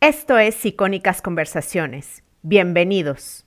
Esto es Icónicas Conversaciones. Bienvenidos.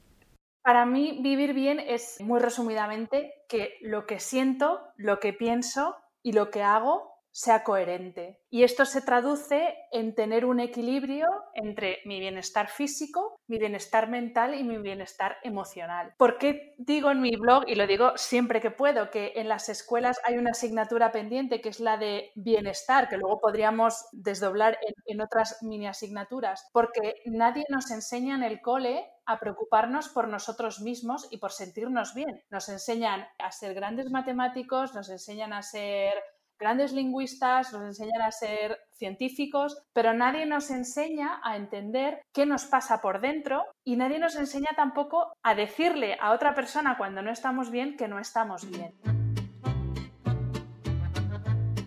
Para mí, vivir bien es, muy resumidamente, que lo que siento, lo que pienso y lo que hago sea coherente. Y esto se traduce en tener un equilibrio entre mi bienestar físico, mi bienestar mental y mi bienestar emocional. ¿Por qué digo en mi blog, y lo digo siempre que puedo, que en las escuelas hay una asignatura pendiente que es la de bienestar, que luego podríamos desdoblar en, en otras mini asignaturas? Porque nadie nos enseña en el cole a preocuparnos por nosotros mismos y por sentirnos bien. Nos enseñan a ser grandes matemáticos, nos enseñan a ser grandes lingüistas, nos enseñan a ser científicos, pero nadie nos enseña a entender qué nos pasa por dentro y nadie nos enseña tampoco a decirle a otra persona cuando no estamos bien que no estamos bien.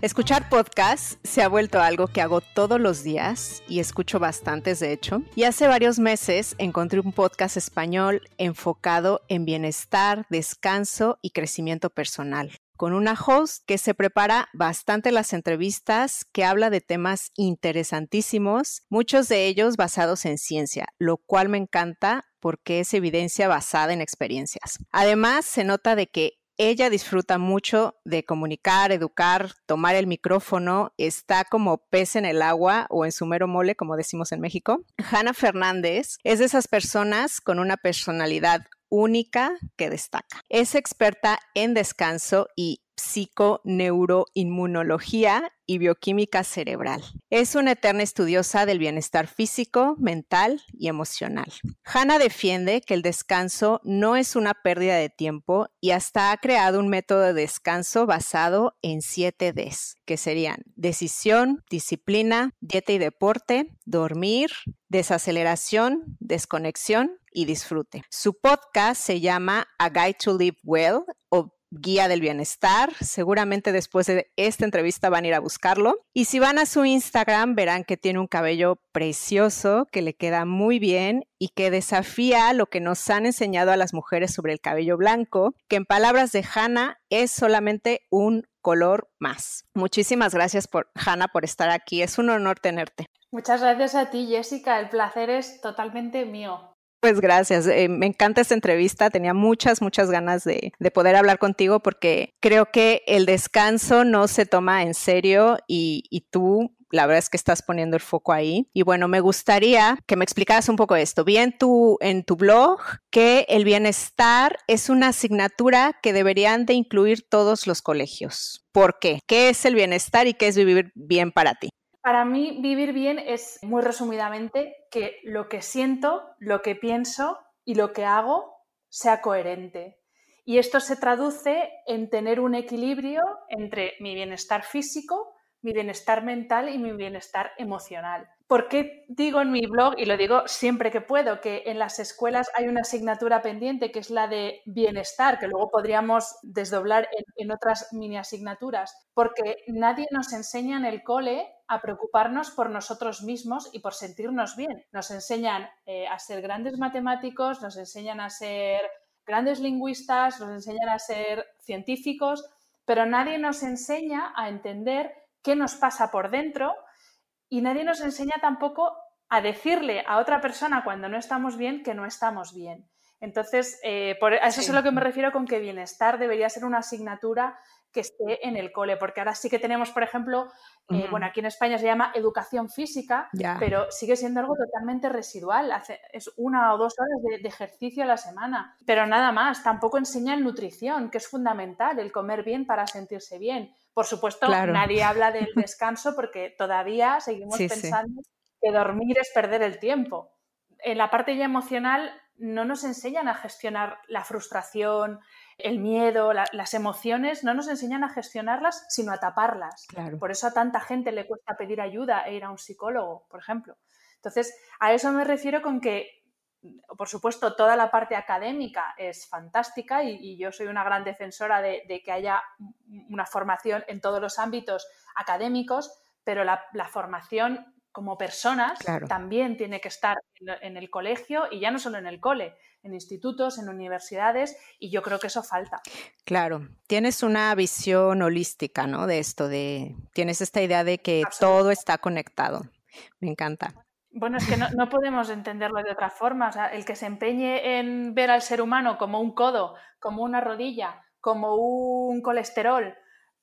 Escuchar podcasts se ha vuelto algo que hago todos los días y escucho bastantes de hecho. Y hace varios meses encontré un podcast español enfocado en bienestar, descanso y crecimiento personal con una host que se prepara bastante las entrevistas, que habla de temas interesantísimos, muchos de ellos basados en ciencia, lo cual me encanta porque es evidencia basada en experiencias. Además, se nota de que ella disfruta mucho de comunicar, educar, tomar el micrófono, está como pez en el agua o en su mero mole, como decimos en México. Hanna Fernández es de esas personas con una personalidad única que destaca. Es experta en descanso y psiconeuroinmunología y bioquímica cerebral. Es una eterna estudiosa del bienestar físico, mental y emocional. Hannah defiende que el descanso no es una pérdida de tiempo y hasta ha creado un método de descanso basado en 7 Ds, que serían decisión, disciplina, dieta y deporte, dormir, desaceleración, desconexión y disfrute. Su podcast se llama A Guide to Live Well o guía del bienestar. Seguramente después de esta entrevista van a ir a buscarlo. Y si van a su Instagram, verán que tiene un cabello precioso, que le queda muy bien y que desafía lo que nos han enseñado a las mujeres sobre el cabello blanco, que en palabras de Hannah es solamente un color más. Muchísimas gracias por Hannah por estar aquí. Es un honor tenerte. Muchas gracias a ti, Jessica. El placer es totalmente mío. Pues gracias, eh, me encanta esta entrevista, tenía muchas, muchas ganas de, poder hablar contigo porque creo que el descanso no se toma en serio y, tú la verdad es que estás poniendo el foco ahí. Y bueno, me gustaría que me explicaras un poco esto. Vi en tu, en tu blog que el bienestar es una asignatura que deberían de incluir todos los colegios. ¿Por qué? ¿Qué es el bienestar y qué es vivir bien para ti? Para mí, vivir bien es, muy resumidamente, que lo que siento, lo que pienso y lo que hago sea coherente. Y esto se traduce en tener un equilibrio entre mi bienestar físico, mi bienestar mental y mi bienestar emocional. ¿Por qué digo en mi blog, y lo digo siempre que puedo, que en las escuelas hay una asignatura pendiente que es la de bienestar, que luego podríamos desdoblar en, otras mini asignaturas? Porque nadie nos enseña en el cole a preocuparnos por nosotros mismos y por sentirnos bien. Nos enseñan eh, a ser grandes matemáticos, nos enseñan a ser grandes lingüistas, nos enseñan a ser científicos, pero nadie nos enseña a entender qué nos pasa por dentro y nadie nos enseña tampoco a decirle a otra persona cuando no estamos bien que no estamos bien. Entonces, eh, por, a eso es a lo que me refiero con que bienestar debería ser una asignatura que esté en el cole, porque ahora sí que tenemos, por ejemplo, eh, bueno, aquí en España se llama educación física, pero sigue siendo algo totalmente residual, es una o dos horas de, ejercicio a la semana, pero nada más, tampoco enseñan nutrición, que es fundamental, el comer bien para sentirse bien. Por supuesto, nadie habla del descanso porque todavía seguimos pensando que dormir es perder el tiempo. En la parte ya emocional no nos enseñan a gestionar la frustración, el miedo, las emociones, no nos enseñan a gestionarlas, sino a taparlas. Por eso a tanta gente le cuesta pedir ayuda e ir a un psicólogo, por ejemplo. Entonces, a eso me refiero con que por supuesto, toda la parte académica es fantástica y, yo soy una gran defensora de, que haya una formación en todos los ámbitos académicos, pero la, formación como personas también tiene que estar en el colegio y ya no solo en el cole, en institutos, en universidades, y yo creo que eso falta. Claro, tienes una visión holística, ¿no? De esto, de, tienes esta idea de que todo está conectado. Me encanta. Bueno, es que no, podemos entenderlo de otra forma. O sea, el que se empeñe en ver al ser humano como un codo, como una rodilla, como un colesterol,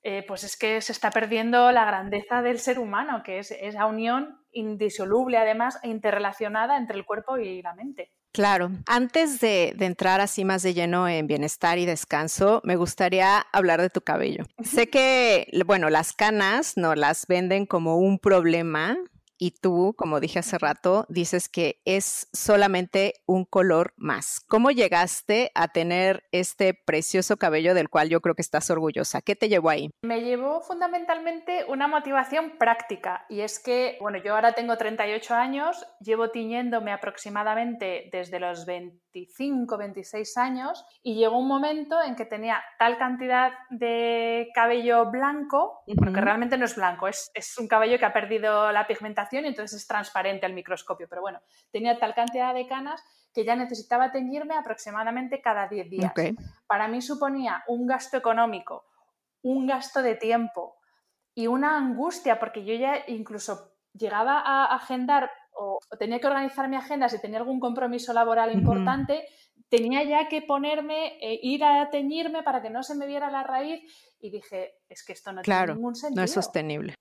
eh, pues es que se está perdiendo la grandeza del ser humano, que es esa unión indisoluble, además, e interrelacionada entre el cuerpo y la mente. Claro. Antes de, entrar así más de lleno en bienestar y descanso, me gustaría hablar de tu cabello. Sé que, bueno, las canas no las venden como un problema, y tú, como dije hace rato, dices que es solamente un color más. ¿Cómo llegaste a tener este precioso cabello del cual yo creo que estás orgullosa? ¿Qué te llevó ahí? Me llevó fundamentalmente una motivación práctica y es que, bueno, yo ahora tengo 38 años, llevo tiñéndome aproximadamente desde los 25, 26 años y llegó un momento en que tenía tal cantidad de cabello blanco, porque realmente no es blanco, es, es un cabello que ha perdido la pigmentación y entonces es transparente al microscopio. Pero bueno, tenía tal cantidad de canas que ya necesitaba teñirme aproximadamente cada 10 días. Para mí suponía un gasto económico, un gasto de tiempo y una angustia, porque yo ya incluso llegaba a agendar o, tenía que organizar mi agenda si tenía algún compromiso laboral importante, tenía ya que ponerme, e ir a teñirme para que no se me viera la raíz y dije, es que esto no tiene ningún sentido. No es sostenible.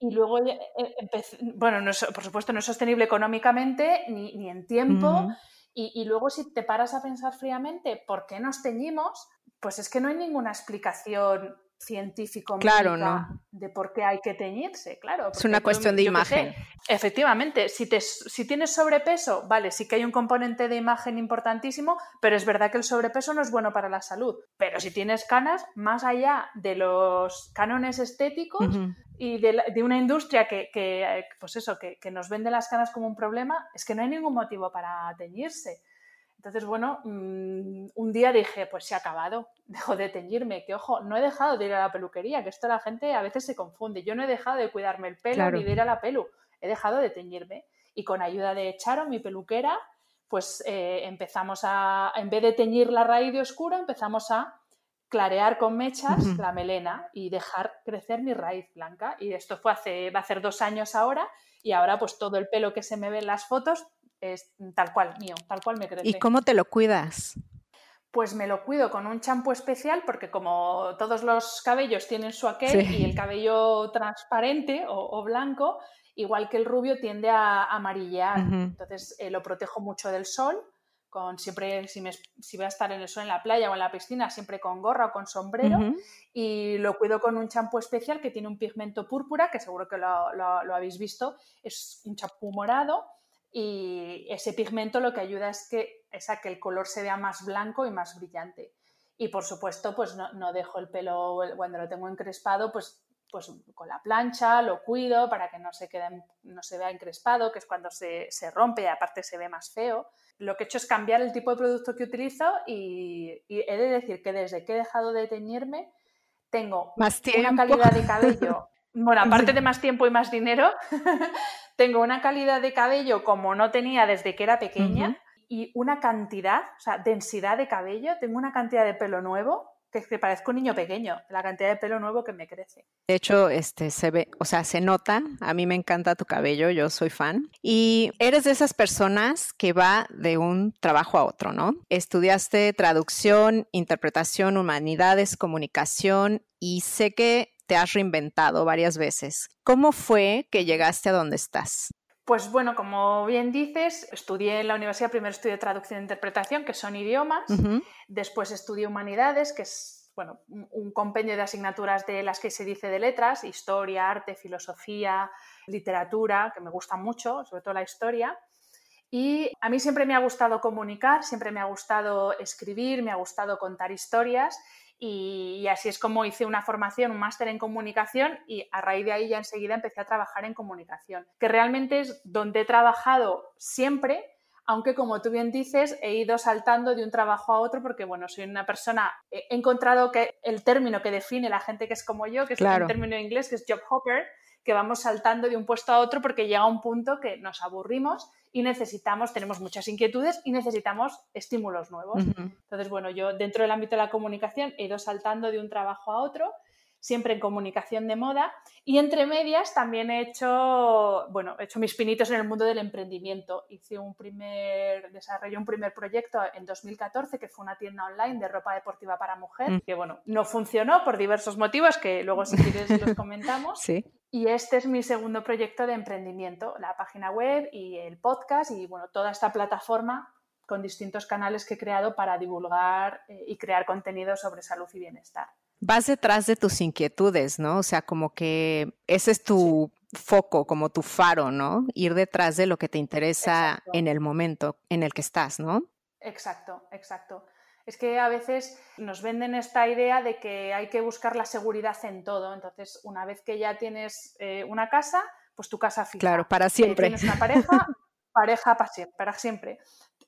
Y luego, eh, empecé, bueno, no por supuesto no es sostenible económicamente ni, ni en tiempo. y, y, luego si te paras a pensar fríamente por qué nos teñimos, pues es que no hay ninguna explicación científico claro, no. de por qué hay que teñirse, claro. Es una cuestión de imagen. efectivamente, si, te, si tienes sobrepeso, vale, sí que hay un componente de imagen importantísimo, pero es verdad que el sobrepeso no es bueno para la salud. Pero si tienes canas, más allá de los cánones estéticos y de, una industria que, que pues eso, que, que nos vende las canas como un problema, es que no hay ningún motivo para teñirse. Entonces, bueno, mm, un día dije, pues se ha acabado, dejo de teñirme, que ojo, no he dejado de ir a la peluquería, que esto la gente a veces se confunde. Yo no he dejado de cuidarme el pelo ni de ir a la pelu, he dejado de teñirme. Y con ayuda de Charo, mi peluquera, pues eh, empezamos a, en vez de teñir la raíz de oscuro, empezamos a clarear con mechas la melena y dejar crecer mi raíz blanca. Y esto fue hace, va a ser dos años ahora, y ahora pues todo el pelo que se me ve en las fotos es tal cual mío, tal cual me crece. ¿Y cómo te lo cuidas? Pues me lo cuido con un champú especial porque como todos los cabellos tienen su aquel y el cabello transparente o, blanco, igual que el rubio tiende a amarillear. Entonces eh, lo protejo mucho del sol, con siempre, si, me, si, voy a estar en el sol, en la playa o en la piscina, siempre con gorra o con sombrero. Y lo cuido con un champú especial que tiene un pigmento púrpura, que seguro que lo, lo habéis visto, es un champú morado y ese pigmento lo que ayuda es, que, es a que el color se vea más blanco y más brillante. Y por supuesto, pues no, dejo el pelo, cuando lo tengo encrespado, pues, pues con la plancha lo cuido para que no se, quede, no se vea encrespado, que es cuando se, rompe y aparte se ve más feo. Lo que he hecho es cambiar el tipo de producto que utilizo y, he de decir que desde que he dejado de teñirme tengo más una calidad de cabello bueno, aparte de más tiempo y más dinero, tengo una calidad de cabello como no tenía desde que era pequeña y una cantidad, o sea, densidad de cabello, tengo una cantidad de pelo nuevo que, que parezco un niño pequeño, la cantidad de pelo nuevo que me crece. De hecho, este se ve, o sea, se nota, a mí me encanta tu cabello, yo soy fan. Y eres de esas personas que va de un trabajo a otro, ¿no? Estudiaste traducción, interpretación, humanidades, comunicación y sé que te has reinventado varias veces. ¿Cómo fue que llegaste a donde estás? Pues bueno, como bien dices, estudié en la universidad, primero estudié traducción e interpretación, que son idiomas, después estudié humanidades, que es bueno, un compendio de asignaturas de las que se dice de letras, historia, arte, filosofía, literatura, que me gusta mucho, sobre todo la historia. Y a mí siempre me ha gustado comunicar, siempre me ha gustado escribir, me ha gustado contar historias y, así es como hice una formación, un máster en comunicación y a raíz de ahí ya enseguida empecé a trabajar en comunicación, que realmente es donde he trabajado siempre, aunque como tú bien dices, he ido saltando de un trabajo a otro porque, bueno, soy una persona, he encontrado que el término que define la gente que es como yo, que es un término en inglés, que es job hopper, que vamos saltando de un puesto a otro porque llega un punto que nos aburrimos y necesitamos, tenemos muchas inquietudes y necesitamos estímulos nuevos. Entonces, bueno, yo dentro del ámbito de la comunicación he ido saltando de un trabajo a otro siempre en comunicación de moda. Y entre medias también he hecho, bueno, he hecho mis pinitos en el mundo del emprendimiento. Hice un primer, desarrollé un primer proyecto en 2014 que fue una tienda online de ropa deportiva para mujer, mm. que bueno, no funcionó por diversos motivos que luego si quieres los comentamos. Sí. Y este es mi segundo proyecto de emprendimiento, la página web y el podcast y bueno, toda esta plataforma con distintos canales que he creado para divulgar eh, y crear contenido sobre salud y bienestar vas detrás de tus inquietudes, ¿no? O sea, como que ese es tu foco, como tu faro, ¿no? Ir detrás de lo que te interesa en el momento en el que estás, ¿no? Exacto, exacto. Es que a veces nos venden esta idea de que hay que buscar la seguridad en todo. Entonces, una vez que ya tienes eh, una casa, pues tu casa fija. Claro, para siempre. tienes una pareja, pareja para siempre, para siempre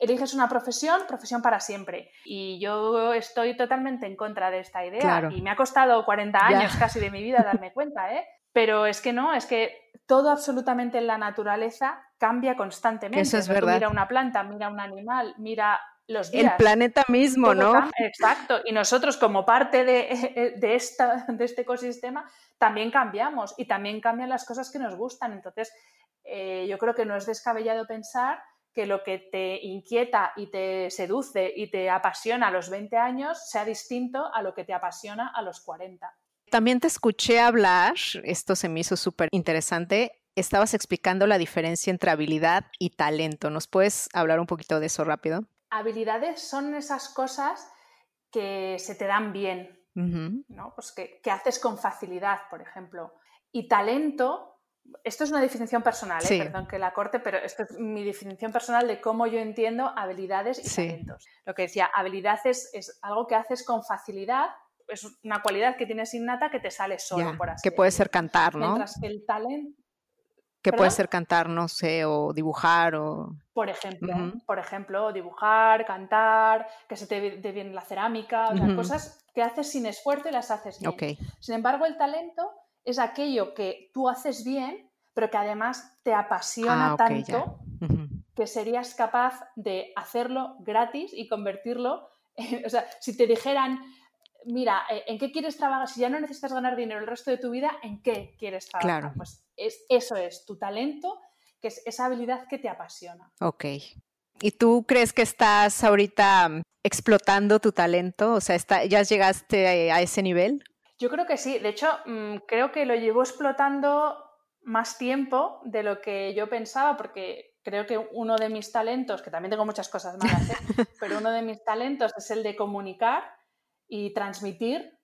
eliges una profesión, profesión para siempre. Y yo estoy totalmente en contra de esta idea. Y me ha costado 40 años casi de mi vida darme cuenta, ¿eh? Pero es que no, es que todo absolutamente en la naturaleza cambia constantemente. Eso es verdad. Mira una planta, mira un animal, mira los días. El planeta mismo, ¿no? Exacto. Y nosotros, como parte de, de, esta, de este ecosistema, también cambiamos y también cambian las cosas que nos gustan. Entonces, eh, yo creo que no es descabellado pensar que lo que te inquieta y te seduce y te apasiona a los 20 años sea distinto a lo que te apasiona a los 40. También te escuché hablar, esto se me hizo súper interesante, estabas explicando la diferencia entre habilidad y talento. ¿Nos puedes hablar un poquito de eso rápido? Habilidades son esas cosas que se te dan bien, ¿no? Pues que, que haces con facilidad, por ejemplo. Y talento esto es una definición personal, ¿eh? perdón que la corte, pero esto es mi definición personal de cómo yo entiendo habilidades y talentos. Lo que decía, habilidad es, algo que haces con facilidad, es una cualidad que tienes innata que te sale solo, por así Que puede ser cantar, ¿no? Mientras que el talento... Que puede ser cantar, no sé, o dibujar o... Por ejemplo, por ejemplo, dibujar, cantar, que se te dé bien la cerámica, cosas que haces sin esfuerzo y las haces bien. Sin embargo, el talento es aquello que tú haces bien, pero que además te apasiona ah, tanto que serías capaz de hacerlo gratis y convertirlo. En, o sea, si te dijeran, mira, eh, ¿en qué quieres trabajar? Si ya no necesitas ganar dinero el resto de tu vida, ¿en qué quieres trabajar? Claro. Pues es, eso es tu talento, que es esa habilidad que te apasiona. Ok. ¿Y tú crees que estás ahorita explotando tu talento? O sea, ¿ya llegaste a ese nivel? Yo creo que sí. De hecho, mm, creo que lo llevo explotando más tiempo de lo que yo pensaba, porque creo que uno de mis talentos, que también tengo muchas cosas malas, ¿eh? pero uno de mis talentos es el de comunicar y transmitir.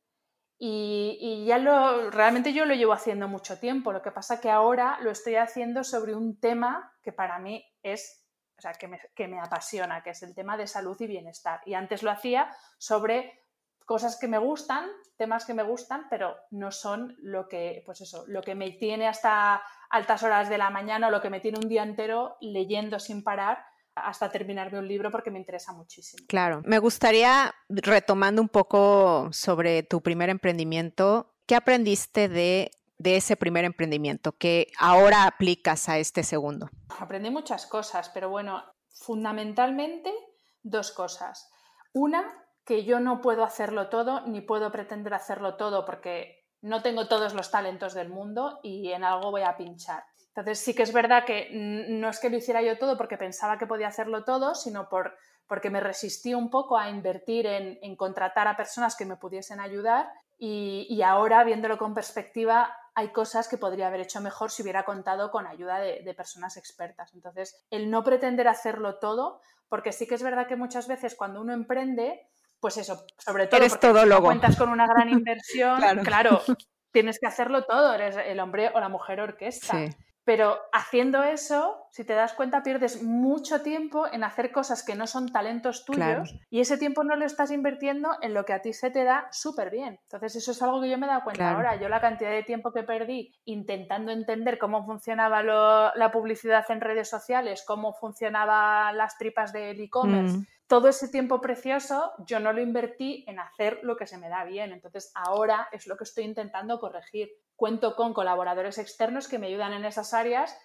Y, ya lo, realmente yo lo llevo haciendo mucho tiempo. Lo que pasa que ahora lo estoy haciendo sobre un tema que para mí es, o sea, que me, que me apasiona, que es el tema de salud y bienestar. Y antes lo hacía sobre cosas que me gustan, temas que me gustan, pero no son lo que, pues eso, lo que me tiene hasta altas horas de la mañana o lo que me tiene un día entero leyendo sin parar hasta terminarme un libro porque me interesa muchísimo. Claro, me gustaría, retomando un poco sobre tu primer emprendimiento, ¿qué aprendiste de, de ese primer emprendimiento que ahora aplicas a este segundo? Aprendí muchas cosas, pero bueno, fundamentalmente dos cosas. Una, que yo no puedo hacerlo todo ni puedo pretender hacerlo todo porque no tengo todos los talentos del mundo y en algo voy a pinchar. Entonces sí que es verdad que no es que lo hiciera yo todo porque pensaba que podía hacerlo todo, sino por, porque me resistí un poco a invertir en, contratar a personas que me pudiesen ayudar y, ahora, viéndolo con perspectiva, hay cosas que podría haber hecho mejor si hubiera contado con ayuda de, de personas expertas. Entonces, el no pretender hacerlo todo, porque sí que es verdad que muchas veces cuando uno emprende, pues eso, sobre todo eres cuentas con una gran inversión, claro. tienes que hacerlo todo, eres el hombre o la mujer orquesta. Pero haciendo eso, si te das cuenta, pierdes mucho tiempo en hacer cosas que no son talentos tuyos y ese tiempo no lo estás invirtiendo en lo que a ti se te da súper bien. Entonces, eso es algo que yo me he dado cuenta ahora. Yo la cantidad de tiempo que perdí intentando entender cómo funcionaba la publicidad en redes sociales, cómo funcionaban las tripas del e-commerce. Mm. Todo ese tiempo precioso yo no lo invertí en hacer lo que se me da bien. Entonces ahora es lo que estoy intentando corregir cuento con colaboradores externos que me ayudan en esas áreas.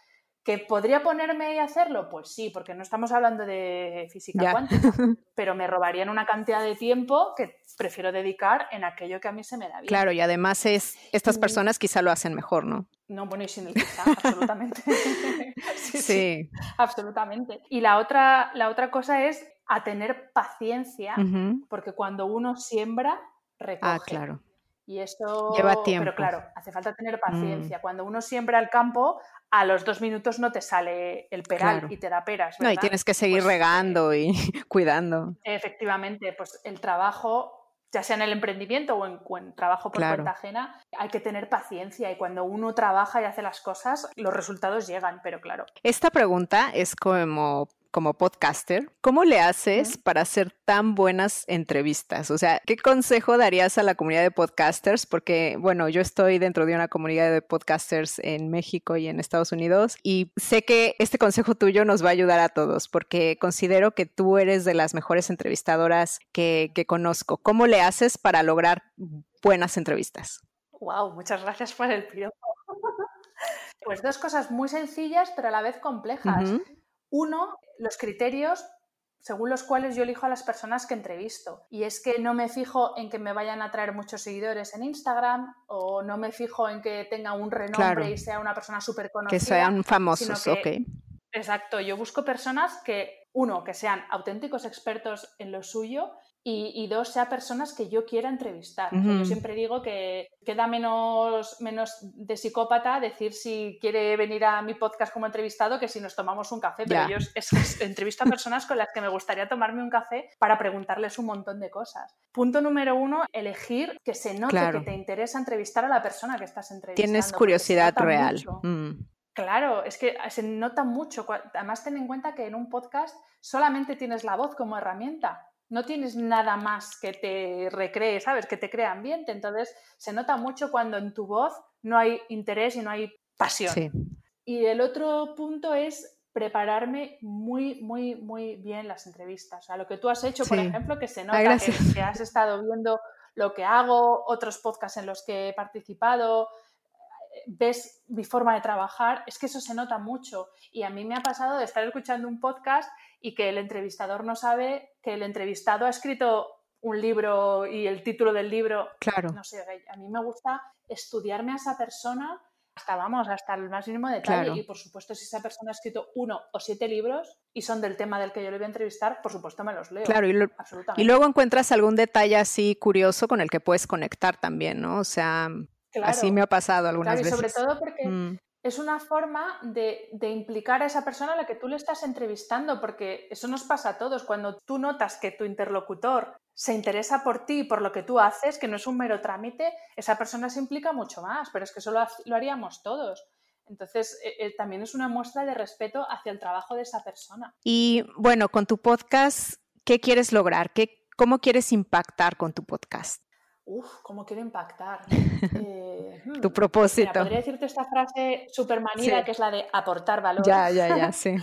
¿Que podría ponerme y hacerlo? Pues sí, porque no estamos hablando de física cuántica, pero me robarían una cantidad de tiempo que prefiero dedicar en aquello que a mí se me da bien. Claro, y además es, estas mm. personas quizá lo hacen mejor, ¿no? No, bueno, y sin el quizá, absolutamente. sí, sí. absolutamente. Y la otra, la otra cosa es a tener paciencia, porque cuando uno siembra, recoge. Ah, claro. Y eso lleva tiempo. Pero claro, hace falta tener paciencia. Mm. Cuando uno siembra el campo, a los dos minutos no te sale el peral y te da peras. No, y tienes que seguir pues, regando y cuidando. Efectivamente, pues el trabajo ya sea en el emprendimiento o en, trabajo por cuenta ajena, hay que tener paciencia y cuando uno trabaja y hace las cosas, los resultados llegan, pero claro. Esta pregunta es como como podcaster, ¿cómo le haces para hacer tan buenas entrevistas? O sea, ¿qué consejo darías a la comunidad de podcasters? Porque, bueno, yo estoy dentro de una comunidad de podcasters en México y en Estados Unidos y sé que este consejo tuyo nos va a ayudar a todos porque considero que tú eres de las mejores entrevistadoras que, que conozco. ¿Cómo le haces para lograr buenas entrevistas? Wow, muchas gracias por el piropo. Pues dos cosas muy sencillas, pero a la vez complejas. Uno, los criterios según los cuales yo elijo a las personas que entrevisto. Y es que no me fijo en que me vayan a traer muchos seguidores en Instagram o no me fijo en que tenga un renombre y sea una persona súper conocida. Que sean famosos, ok. Exacto, yo busco personas que, uno, que sean auténticos expertos en lo suyo y, dos, sea personas que yo quiera entrevistar. yo siempre digo que queda menos, menos de psicópata decir si quiere venir a mi podcast como entrevistado que si nos tomamos un café, pero yo entrevisto a personas con las que me gustaría tomarme un café para preguntarles un montón de cosas. Punto número uno, elegir que se note que te interesa entrevistar a la persona que estás entrevistando. Tienes curiosidad real. Mm. Claro, es que se nota mucho. Además, ten en cuenta que en un podcast solamente tienes la voz como herramienta no tienes nada más que te recree, ¿sabes? Que te crea ambiente. Entonces, se nota mucho cuando en tu voz no hay interés y no hay pasión. Y el otro punto es prepararme muy, muy, muy bien las entrevistas. O sea, lo que tú has hecho, por ejemplo, que se nota que, has estado viendo lo que hago, otros podcasts en los que he participado, ves mi forma de trabajar, es que eso se nota mucho. Y a mí me ha pasado de estar escuchando un podcast y que el entrevistador no sabe que el entrevistado ha escrito un libro y el título del libro. Claro. No sé, a mí me gusta estudiarme a esa persona hasta, vamos, hasta el más mínimo detalle. Y por supuesto, si esa persona ha escrito uno o siete libros y son del tema del que yo le voy a entrevistar, por supuesto me los leo. Claro, y, y luego encuentras algún detalle así curioso con el que puedes conectar también, ¿no? O sea, así me ha pasado algunas veces. Sobre todo porque mm es una forma de, implicar a esa persona a la que tú le estás entrevistando, porque eso nos pasa a todos. Cuando tú notas que tu interlocutor se interesa por ti, por lo que tú haces, que no es un mero trámite, esa persona se implica mucho más, pero es que eso lo, haríamos todos. Entonces, e, e, también es una muestra de respeto hacia el trabajo de esa persona. Y bueno, con tu podcast, ¿qué quieres lograr? ¿Qué, ¿Cómo quieres impactar con tu podcast? Uf, ¿cómo quiero impactar? Eh, tu hmm, propósito. podría decirte esta frase súper manida que es la de aportar valor. Ya, ya, ya, sí.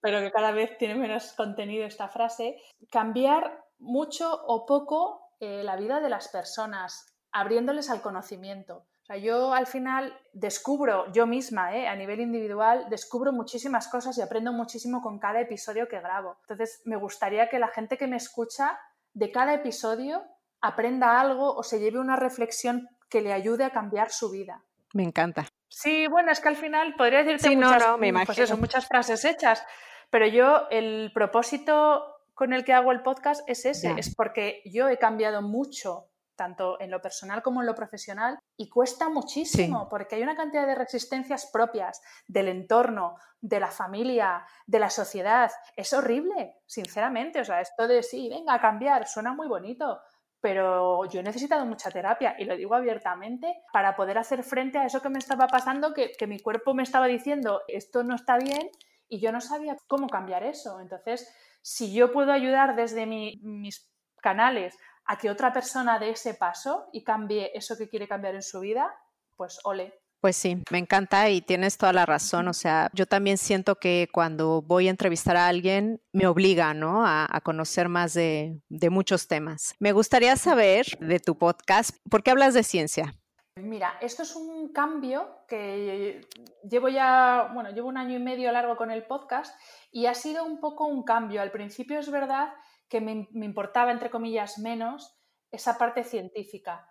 Pero que cada vez tiene menos contenido esta frase. Cambiar mucho o poco eh, la vida de las personas, abriéndoles al conocimiento. O sea, yo al final descubro, yo misma, eh, a nivel individual, descubro muchísimas cosas y aprendo muchísimo con cada episodio que grabo. Entonces, me gustaría que la gente que me escucha de cada episodio aprenda algo o se lleve una reflexión que le ayude a cambiar su vida. Me encanta. Sí, bueno, es que al final podría decirte muchas, pues muchas frases hechas, pero yo el propósito con el que hago el podcast es ese, es porque yo he cambiado mucho tanto en lo personal como en lo profesional, y cuesta muchísimo, porque hay una cantidad de resistencias propias del entorno, de la familia, de la sociedad. Es horrible, sinceramente. O sea, esto de sí, venga a cambiar, suena muy bonito, pero yo he necesitado mucha terapia y lo digo abiertamente para poder hacer frente a eso que me estaba pasando, que, mi cuerpo me estaba diciendo esto no está bien y yo no sabía cómo cambiar eso. Entonces, si yo puedo ayudar desde mis canales a que otra persona dé ese paso y cambie eso que quiere cambiar en su vida, pues ole. Pues sí, me encanta y tienes toda la razón. O sea, yo también siento que cuando voy a entrevistar a alguien me obliga, ¿no? A, conocer más de, muchos temas. Me gustaría saber de tu podcast, ¿por qué hablas de ciencia? Mira, esto es un cambio que llevo ya, bueno, llevo un año y medio largo con el podcast y ha sido un poco un cambio. Al principio es verdad que me, me importaba, entre comillas, menos esa parte científica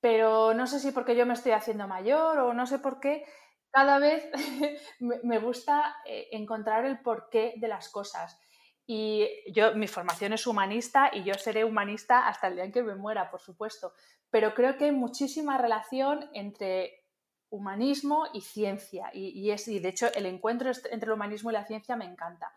pero no sé si porque yo me estoy haciendo mayor o no sé por qué, cada vez me gusta eh, encontrar el porqué de las cosas. Y yo, mi formación es humanista y yo seré humanista hasta el día en que me muera, por supuesto. Pero creo que hay muchísima relación entre humanismo y ciencia. Y, es, y de hecho, el encuentro entre el humanismo y la ciencia me encanta.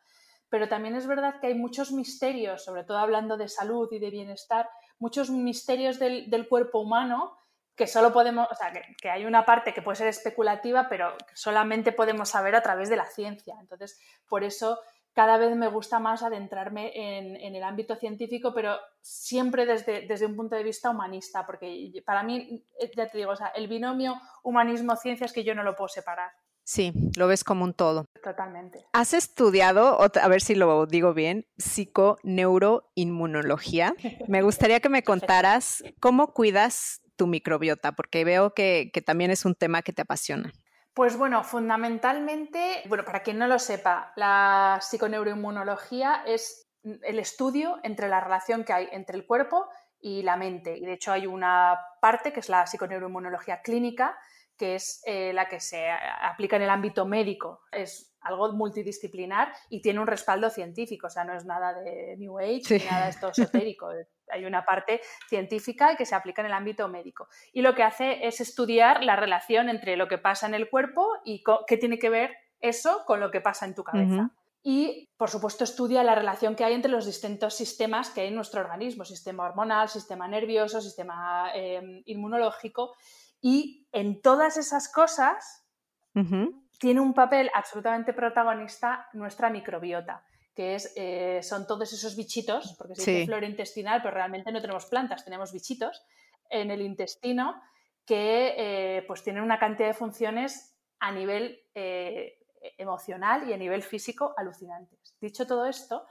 Pero también es verdad que hay muchos misterios, sobre todo hablando de salud y de bienestar, muchos misterios del, cuerpo humano que solo podemos, o sea, que, hay una parte que puede ser especulativa, pero que solamente podemos saber a través de la ciencia. Entonces, por eso cada vez me gusta más adentrarme en, el ámbito científico, pero siempre desde, desde, un punto de vista humanista, porque para mí, eh, ya te digo, o sea, el binomio humanismo-ciencia es que yo no lo puedo separar. Sí, lo ves como un todo. Totalmente. ¿Has estudiado, a ver si lo digo bien, psiconeuroinmunología? Me gustaría que me contaras cómo cuidas tu microbiota, porque veo que, también es un tema que te apasiona. Pues bueno, fundamentalmente, bueno, para quien no lo sepa, la psiconeuroinmunología es el estudio entre la relación que hay entre el cuerpo y la mente. Y de hecho hay una parte que es la psiconeuroinmunología clínica, que es eh, la que se aplica en el ámbito médico. Es algo multidisciplinar y tiene un respaldo científico, o sea, no es nada de New Age ni nada de esto esotérico. Hay una parte científica que se aplica en el ámbito médico. Y lo que hace es estudiar la relación entre lo que pasa en el cuerpo y qué tiene que ver eso con lo que pasa en tu cabeza. Y, por supuesto, estudia la relación que hay entre los distintos sistemas que hay en nuestro organismo, sistema hormonal, sistema nervioso, sistema eh, inmunológico. Y en todas esas cosas tiene un papel absolutamente protagonista nuestra microbiota, que es, eh, son todos esos bichitos, porque se dice flora intestinal, pero realmente no tenemos plantas, tenemos bichitos en el intestino que eh, pues tienen una cantidad de funciones a nivel eh, emocional y a nivel físico alucinantes. Dicho todo esto,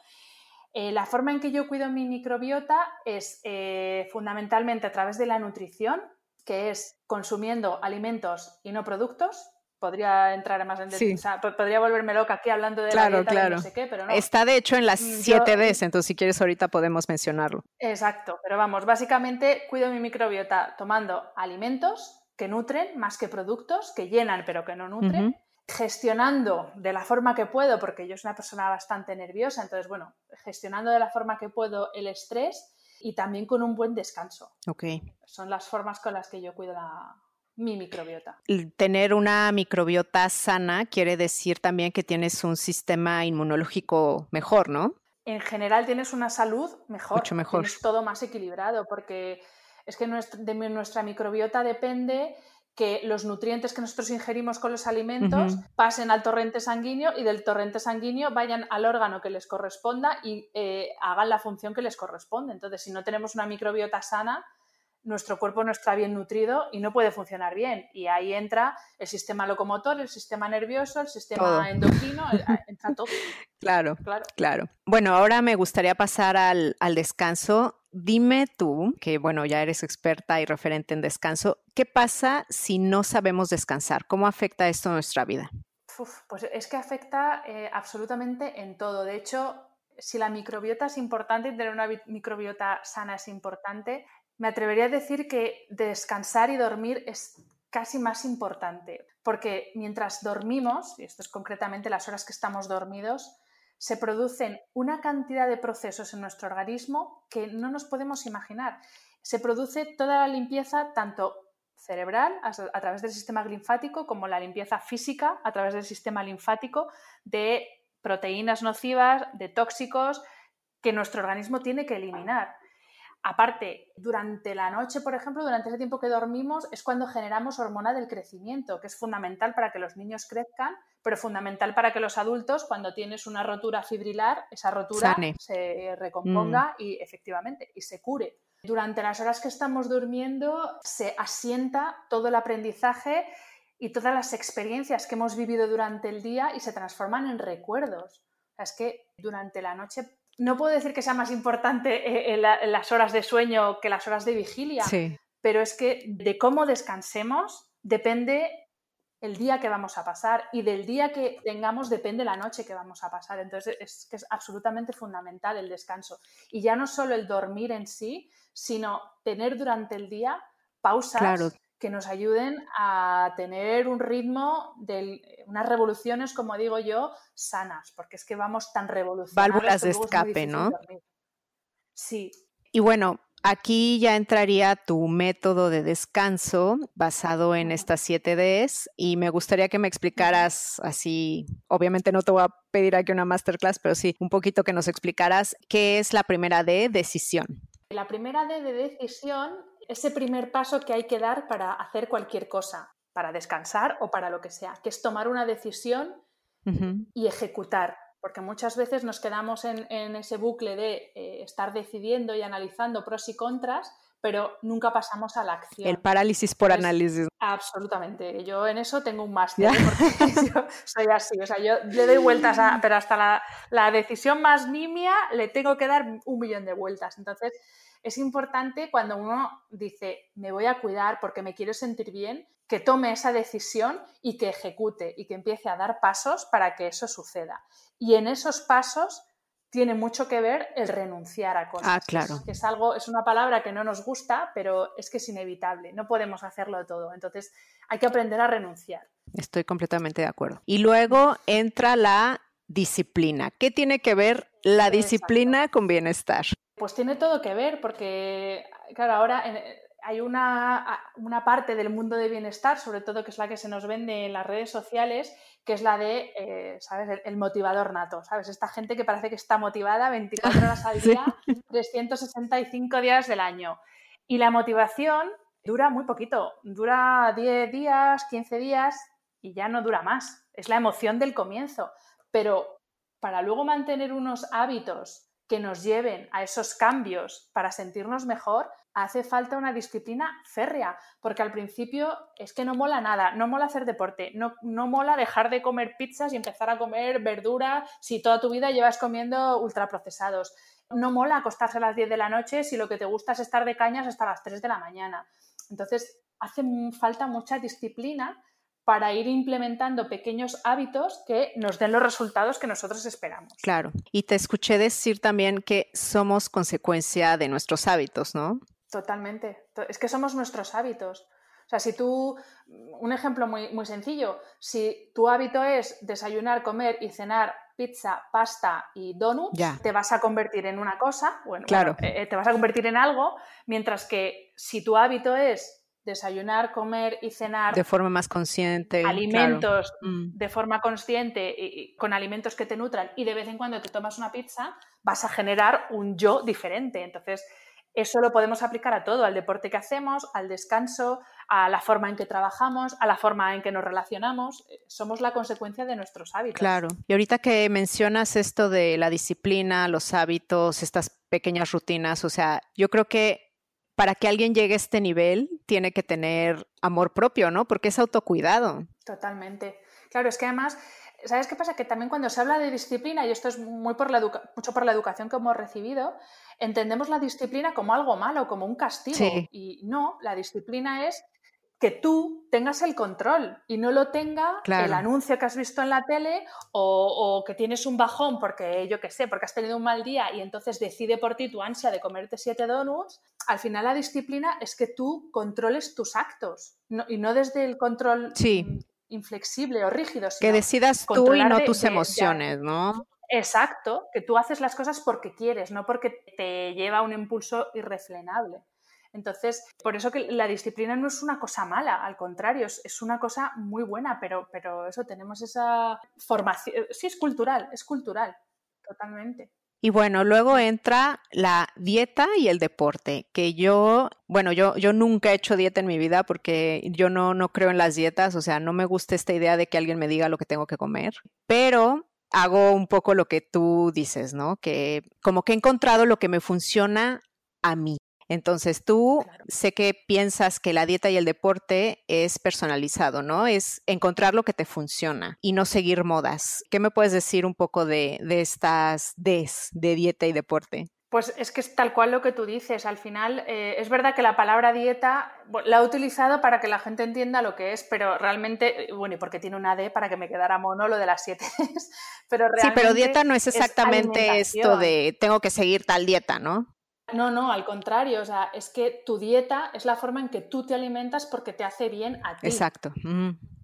la forma en que yo cuido mi microbiota es fundamentalmente a través de la nutrición, que es consumiendo alimentos y no productos. Podría entrar más en detalle, podría volverme loca aquí hablando de la dieta no sé qué, pero no. Está de hecho en las 7 mm, entonces si quieres ahorita podemos mencionarlo. Exacto, pero vamos, básicamente cuido mi microbiota tomando alimentos que nutren más que productos, que llenan pero que no nutren. gestionando de la forma que puedo, porque yo soy una persona bastante nerviosa, entonces, bueno, gestionando de la forma que puedo el estrés y también con un buen descanso. Son las formas con las que yo cuido mi microbiota. Tener una microbiota sana quiere decir también que tienes un sistema inmunológico mejor, ¿no? En general tienes una salud mejor. Mucho mejor. Tienes todo más equilibrado porque es que de nuestra microbiota depende que los nutrientes que nosotros ingerimos con los alimentos pasen al torrente sanguíneo y del torrente sanguíneo vayan al órgano que les corresponda y eh, hagan la función que les corresponde. Entonces, si no tenemos una microbiota sana, nuestro cuerpo no está bien nutrido y no puede funcionar bien. Y ahí entra el sistema locomotor, el sistema nervioso, el sistema endocrino, entra todo. Claro, claro, claro. Bueno, ahora me gustaría pasar al, al descanso. Dime tú, que bueno, ya eres experta y referente en descanso, ¿qué pasa si no sabemos descansar? ¿Cómo afecta esto a nuestra vida? pues es que afecta eh, absolutamente en todo. De hecho, si la microbiota es importante, tener una microbiota sana es importante, me atrevería a decir que descansar y dormir es casi más importante, porque mientras dormimos, y esto es concretamente las horas que estamos dormidos, se producen una cantidad de procesos en nuestro organismo que no nos podemos imaginar. Se produce toda la limpieza, tanto cerebral a, través del sistema linfático como la limpieza física a través del sistema linfático de proteínas nocivas, de tóxicos que nuestro organismo tiene que eliminar. Aparte, durante la noche, por ejemplo, durante ese tiempo que dormimos, es cuando generamos hormona del crecimiento, que es fundamental para que los niños crezcan, pero fundamental para que los adultos, cuando tienes una rotura fibrilar, esa rotura se recomponga mm. y efectivamente, y se cure. Durante las horas que estamos durmiendo se asienta todo el aprendizaje y todas las experiencias que hemos vivido durante el día y se transforman en recuerdos. es que durante la noche no puedo decir que sea más importante eh, las horas de sueño que las horas de vigilia, pero es que de cómo descansemos depende el día que vamos a pasar y del día que tengamos depende la noche que vamos a pasar. Entonces es que es absolutamente fundamental el descanso. Y ya no solo el dormir en sí, sino tener durante el día pausas que nos ayuden a tener un ritmo de unas revoluciones, como digo yo, sanas, porque es que vamos tan revolucionados. Válvulas de escape, ¿no? Sí. Y bueno, aquí ya entraría tu método de descanso basado en estas 7 Ds y me gustaría que me explicaras así, obviamente no te voy a pedir aquí una masterclass, pero sí un poquito que nos explicaras qué es la primera D, decisión. La primera D de decisión ese primer paso que hay que dar para hacer cualquier cosa, para descansar o para lo que sea, que es tomar una decisión y ejecutar. Porque muchas veces nos quedamos en, ese bucle de eh, estar decidiendo y analizando pros y contras, pero nunca pasamos a la acción. El parálisis por análisis. Absolutamente. Yo en eso tengo un máster, ¿eh? porque yo soy así. O sea, yo le doy vueltas, a, pero hasta la, la, decisión más nimia le tengo que dar un millón de vueltas. Entonces, es importante cuando uno dice, me voy a cuidar porque me quiero sentir bien, que tome esa decisión y que ejecute y que empiece a dar pasos para que eso suceda. Y en esos pasos tiene mucho que ver el renunciar a cosas. Ah, claro. Es, es algo, es una palabra que no nos gusta, pero es que es inevitable. No podemos hacerlo todo. Entonces hay que aprender a renunciar. Estoy completamente de acuerdo. Y luego entra la disciplina. ¿Qué tiene que ver la disciplina con bienestar? Pues tiene todo que ver, porque, claro, ahora hay una, parte del mundo de bienestar, sobre todo que es la que se nos vende en las redes sociales, que es la de, eh, ¿sabes?, el, motivador nato, ¿sabes? Esta gente que parece que está motivada 24 horas al día, 365 días del año. Y la motivación dura muy poquito, dura 10 días, 15 días y ya no dura más. Es la emoción del comienzo. Pero para luego mantener unos hábitos que nos lleven a esos cambios para sentirnos mejor, hace falta una disciplina férrea, porque al principio es que no mola nada, no mola hacer deporte, no, no mola dejar de comer pizzas y empezar a comer verdura si toda tu vida llevas comiendo ultraprocesados. No mola acostarse a las 10 de la noche si lo que te gusta es estar de cañas hasta las 3 de la mañana. Entonces, hace falta mucha disciplina para ir implementando pequeños hábitos que nos den los resultados que nosotros esperamos. Claro. Y te escuché decir también que somos consecuencia de nuestros hábitos, ¿no? Totalmente. Es que somos nuestros hábitos. O sea, si tú, un ejemplo muy, muy sencillo, si tu hábito es desayunar, comer y cenar pizza, pasta y donuts, te vas a convertir en una cosa, bueno, claro. Eh, te vas a convertir en algo, mientras que si tu hábito es desayunar, comer y cenar de forma más consciente, alimentos mm. de forma consciente y, con alimentos que te nutran y de vez en cuando te tomas una pizza, vas a generar un yo diferente. Entonces, eso lo podemos aplicar a todo, al deporte que hacemos, al descanso, a la forma en que trabajamos, a la forma en que nos relacionamos. Somos la consecuencia de nuestros hábitos. Claro. Y ahorita que mencionas esto de la disciplina, los hábitos, estas pequeñas rutinas, o sea, yo creo que para que alguien llegue a este nivel, tiene que tener amor propio, ¿no? Porque es autocuidado. Totalmente. Claro, es que además, ¿sabes qué pasa? Que también cuando se habla de disciplina, y esto es muy por la mucho por la educación que hemos recibido, entendemos la disciplina como algo malo, como un castigo. Y no, la disciplina es que tú tengas el control y no lo tenga el anuncio que has visto en la tele o, que tienes un bajón porque yo qué sé, porque has tenido un mal día y entonces decide por ti tu ansia de comerte siete donuts. Al final la disciplina es que tú controles tus actos y no desde el control inflexible o rígido. que decidas tú y no tus emociones, ¿no? Exacto, que tú haces las cosas porque quieres, no porque te lleva un impulso irrefrenable. Entonces, por eso que la disciplina no es una cosa mala, al contrario, es, una cosa muy buena, pero, pero eso, tenemos esa formación, sí es cultural, es cultural, totalmente. Y bueno, luego entra la dieta y el deporte, que yo, bueno, yo, yo nunca he hecho dieta en mi vida porque yo no, no creo en las dietas, o sea, no me gusta esta idea de que alguien me diga lo que tengo que comer, pero hago un poco lo que tú dices, ¿no? Que como que he encontrado lo que me funciona a mí. Entonces tú sé que piensas que la dieta y el deporte es personalizado, ¿no? Es encontrar lo que te funciona y no seguir modas. ¿Qué me puedes decir un poco de, estas Ds de dieta y deporte? Pues es que es tal cual lo que tú dices. Al final, eh, es verdad que la palabra dieta la he utilizado para que la gente entienda lo que es, pero realmente, eh, bueno, y porque tiene una D para que me quedara mono lo de las siete pero Sí, pero dieta no es exactamente esto de tengo que seguir tal dieta, ¿no? No, no, al contrario, o sea, es que tu dieta es la forma en que tú te alimentas porque te hace bien a ti. Exacto.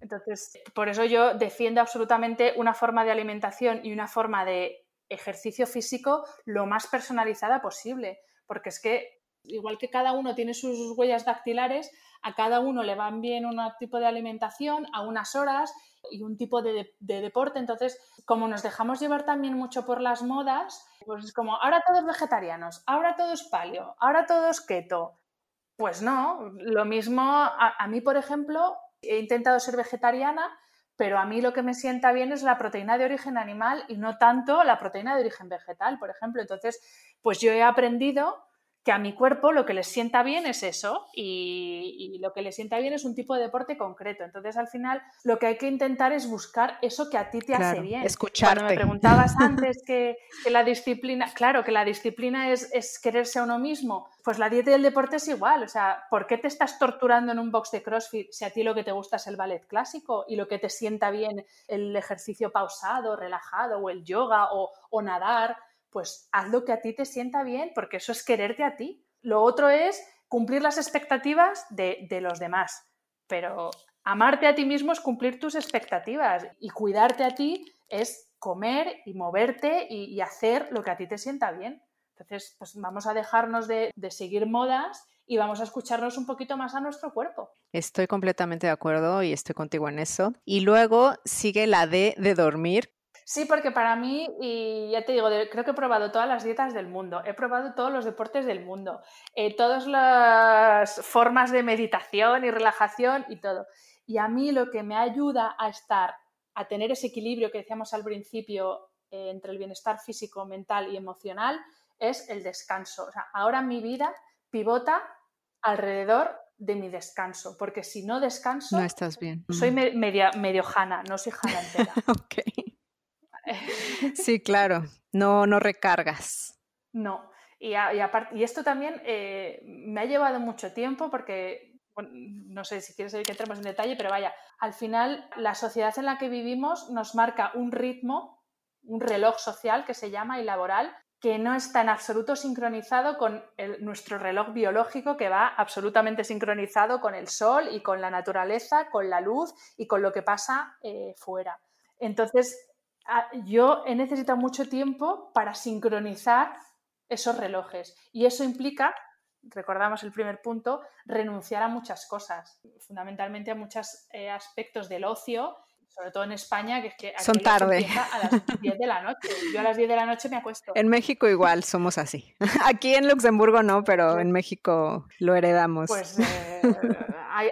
Entonces, por eso yo defiendo absolutamente una forma de alimentación y una forma de ejercicio físico lo más personalizada posible, porque es que igual que cada uno tiene sus huellas dactilares, a cada uno le van bien un tipo de alimentación a unas horas y un tipo de, deporte. Entonces, como nos dejamos llevar también mucho por las modas, pues es como, ahora todos vegetarianos, ahora todos paleo, ahora todos keto. Pues no, lo mismo, a, mí, por ejemplo, he intentado ser vegetariana, pero a mí lo que me sienta bien es la proteína de origen animal y no tanto la proteína de origen vegetal, por ejemplo. Entonces, pues yo he aprendido que a mi cuerpo lo que le sienta bien es eso y, lo que le sienta bien es un tipo de deporte concreto. Entonces, al final, lo que hay que intentar es buscar eso que a ti te hace bien. Escucharte. Cuando me preguntabas antes que, la disciplina, claro, que la disciplina es, es, quererse a uno mismo, pues la dieta y el deporte es igual. O sea, ¿por qué te estás torturando en un box de CrossFit si a ti lo que te gusta es el ballet clásico y lo que te sienta bien el ejercicio pausado, relajado o el yoga o, o nadar? Pues haz lo que a ti te sienta bien, porque eso es quererte a ti. Lo otro es cumplir las expectativas de, los demás, pero amarte a ti mismo es cumplir tus expectativas y cuidarte a ti es comer y moverte y, hacer lo que a ti te sienta bien. Entonces, pues vamos a dejarnos de, de seguir modas y vamos a escucharnos un poquito más a nuestro cuerpo. Estoy completamente de acuerdo y estoy contigo en eso. Y luego sigue la D de dormir, Sí, porque para mí, y ya te digo, creo que he probado todas las dietas del mundo, he probado todos los deportes del mundo, eh, todas las formas de meditación y relajación y todo. Y a mí lo que me ayuda a estar, a tener ese equilibrio que decíamos al principio eh, entre el bienestar físico, mental y emocional, es el descanso. O sea, ahora mi vida pivota alrededor de mi descanso, porque si no descanso, no estás bien. Soy media, medio jana, no soy jana entera. ok. Sí, claro, no, no recargas. No, y, y, esto también eh, me ha llevado mucho tiempo porque, no sé si quieres que entremos en detalle, pero vaya, al final la sociedad en la que vivimos nos marca un ritmo, un reloj social que se llama y laboral, que no está en absoluto sincronizado con nuestro reloj biológico, que va absolutamente sincronizado con el sol y con la naturaleza, con la luz y con lo que pasa eh, fuera. Entonces, yo he necesitado mucho tiempo para sincronizar esos relojes y eso implica, recordamos el primer punto, renunciar a muchas cosas, fundamentalmente a muchos eh, aspectos del ocio sobre todo en España, que es que Son tarde. a las 10 de la noche. Yo a las 10 de la noche me acuesto. En México igual somos así. Aquí en Luxemburgo no, pero en México lo heredamos. Pues eh,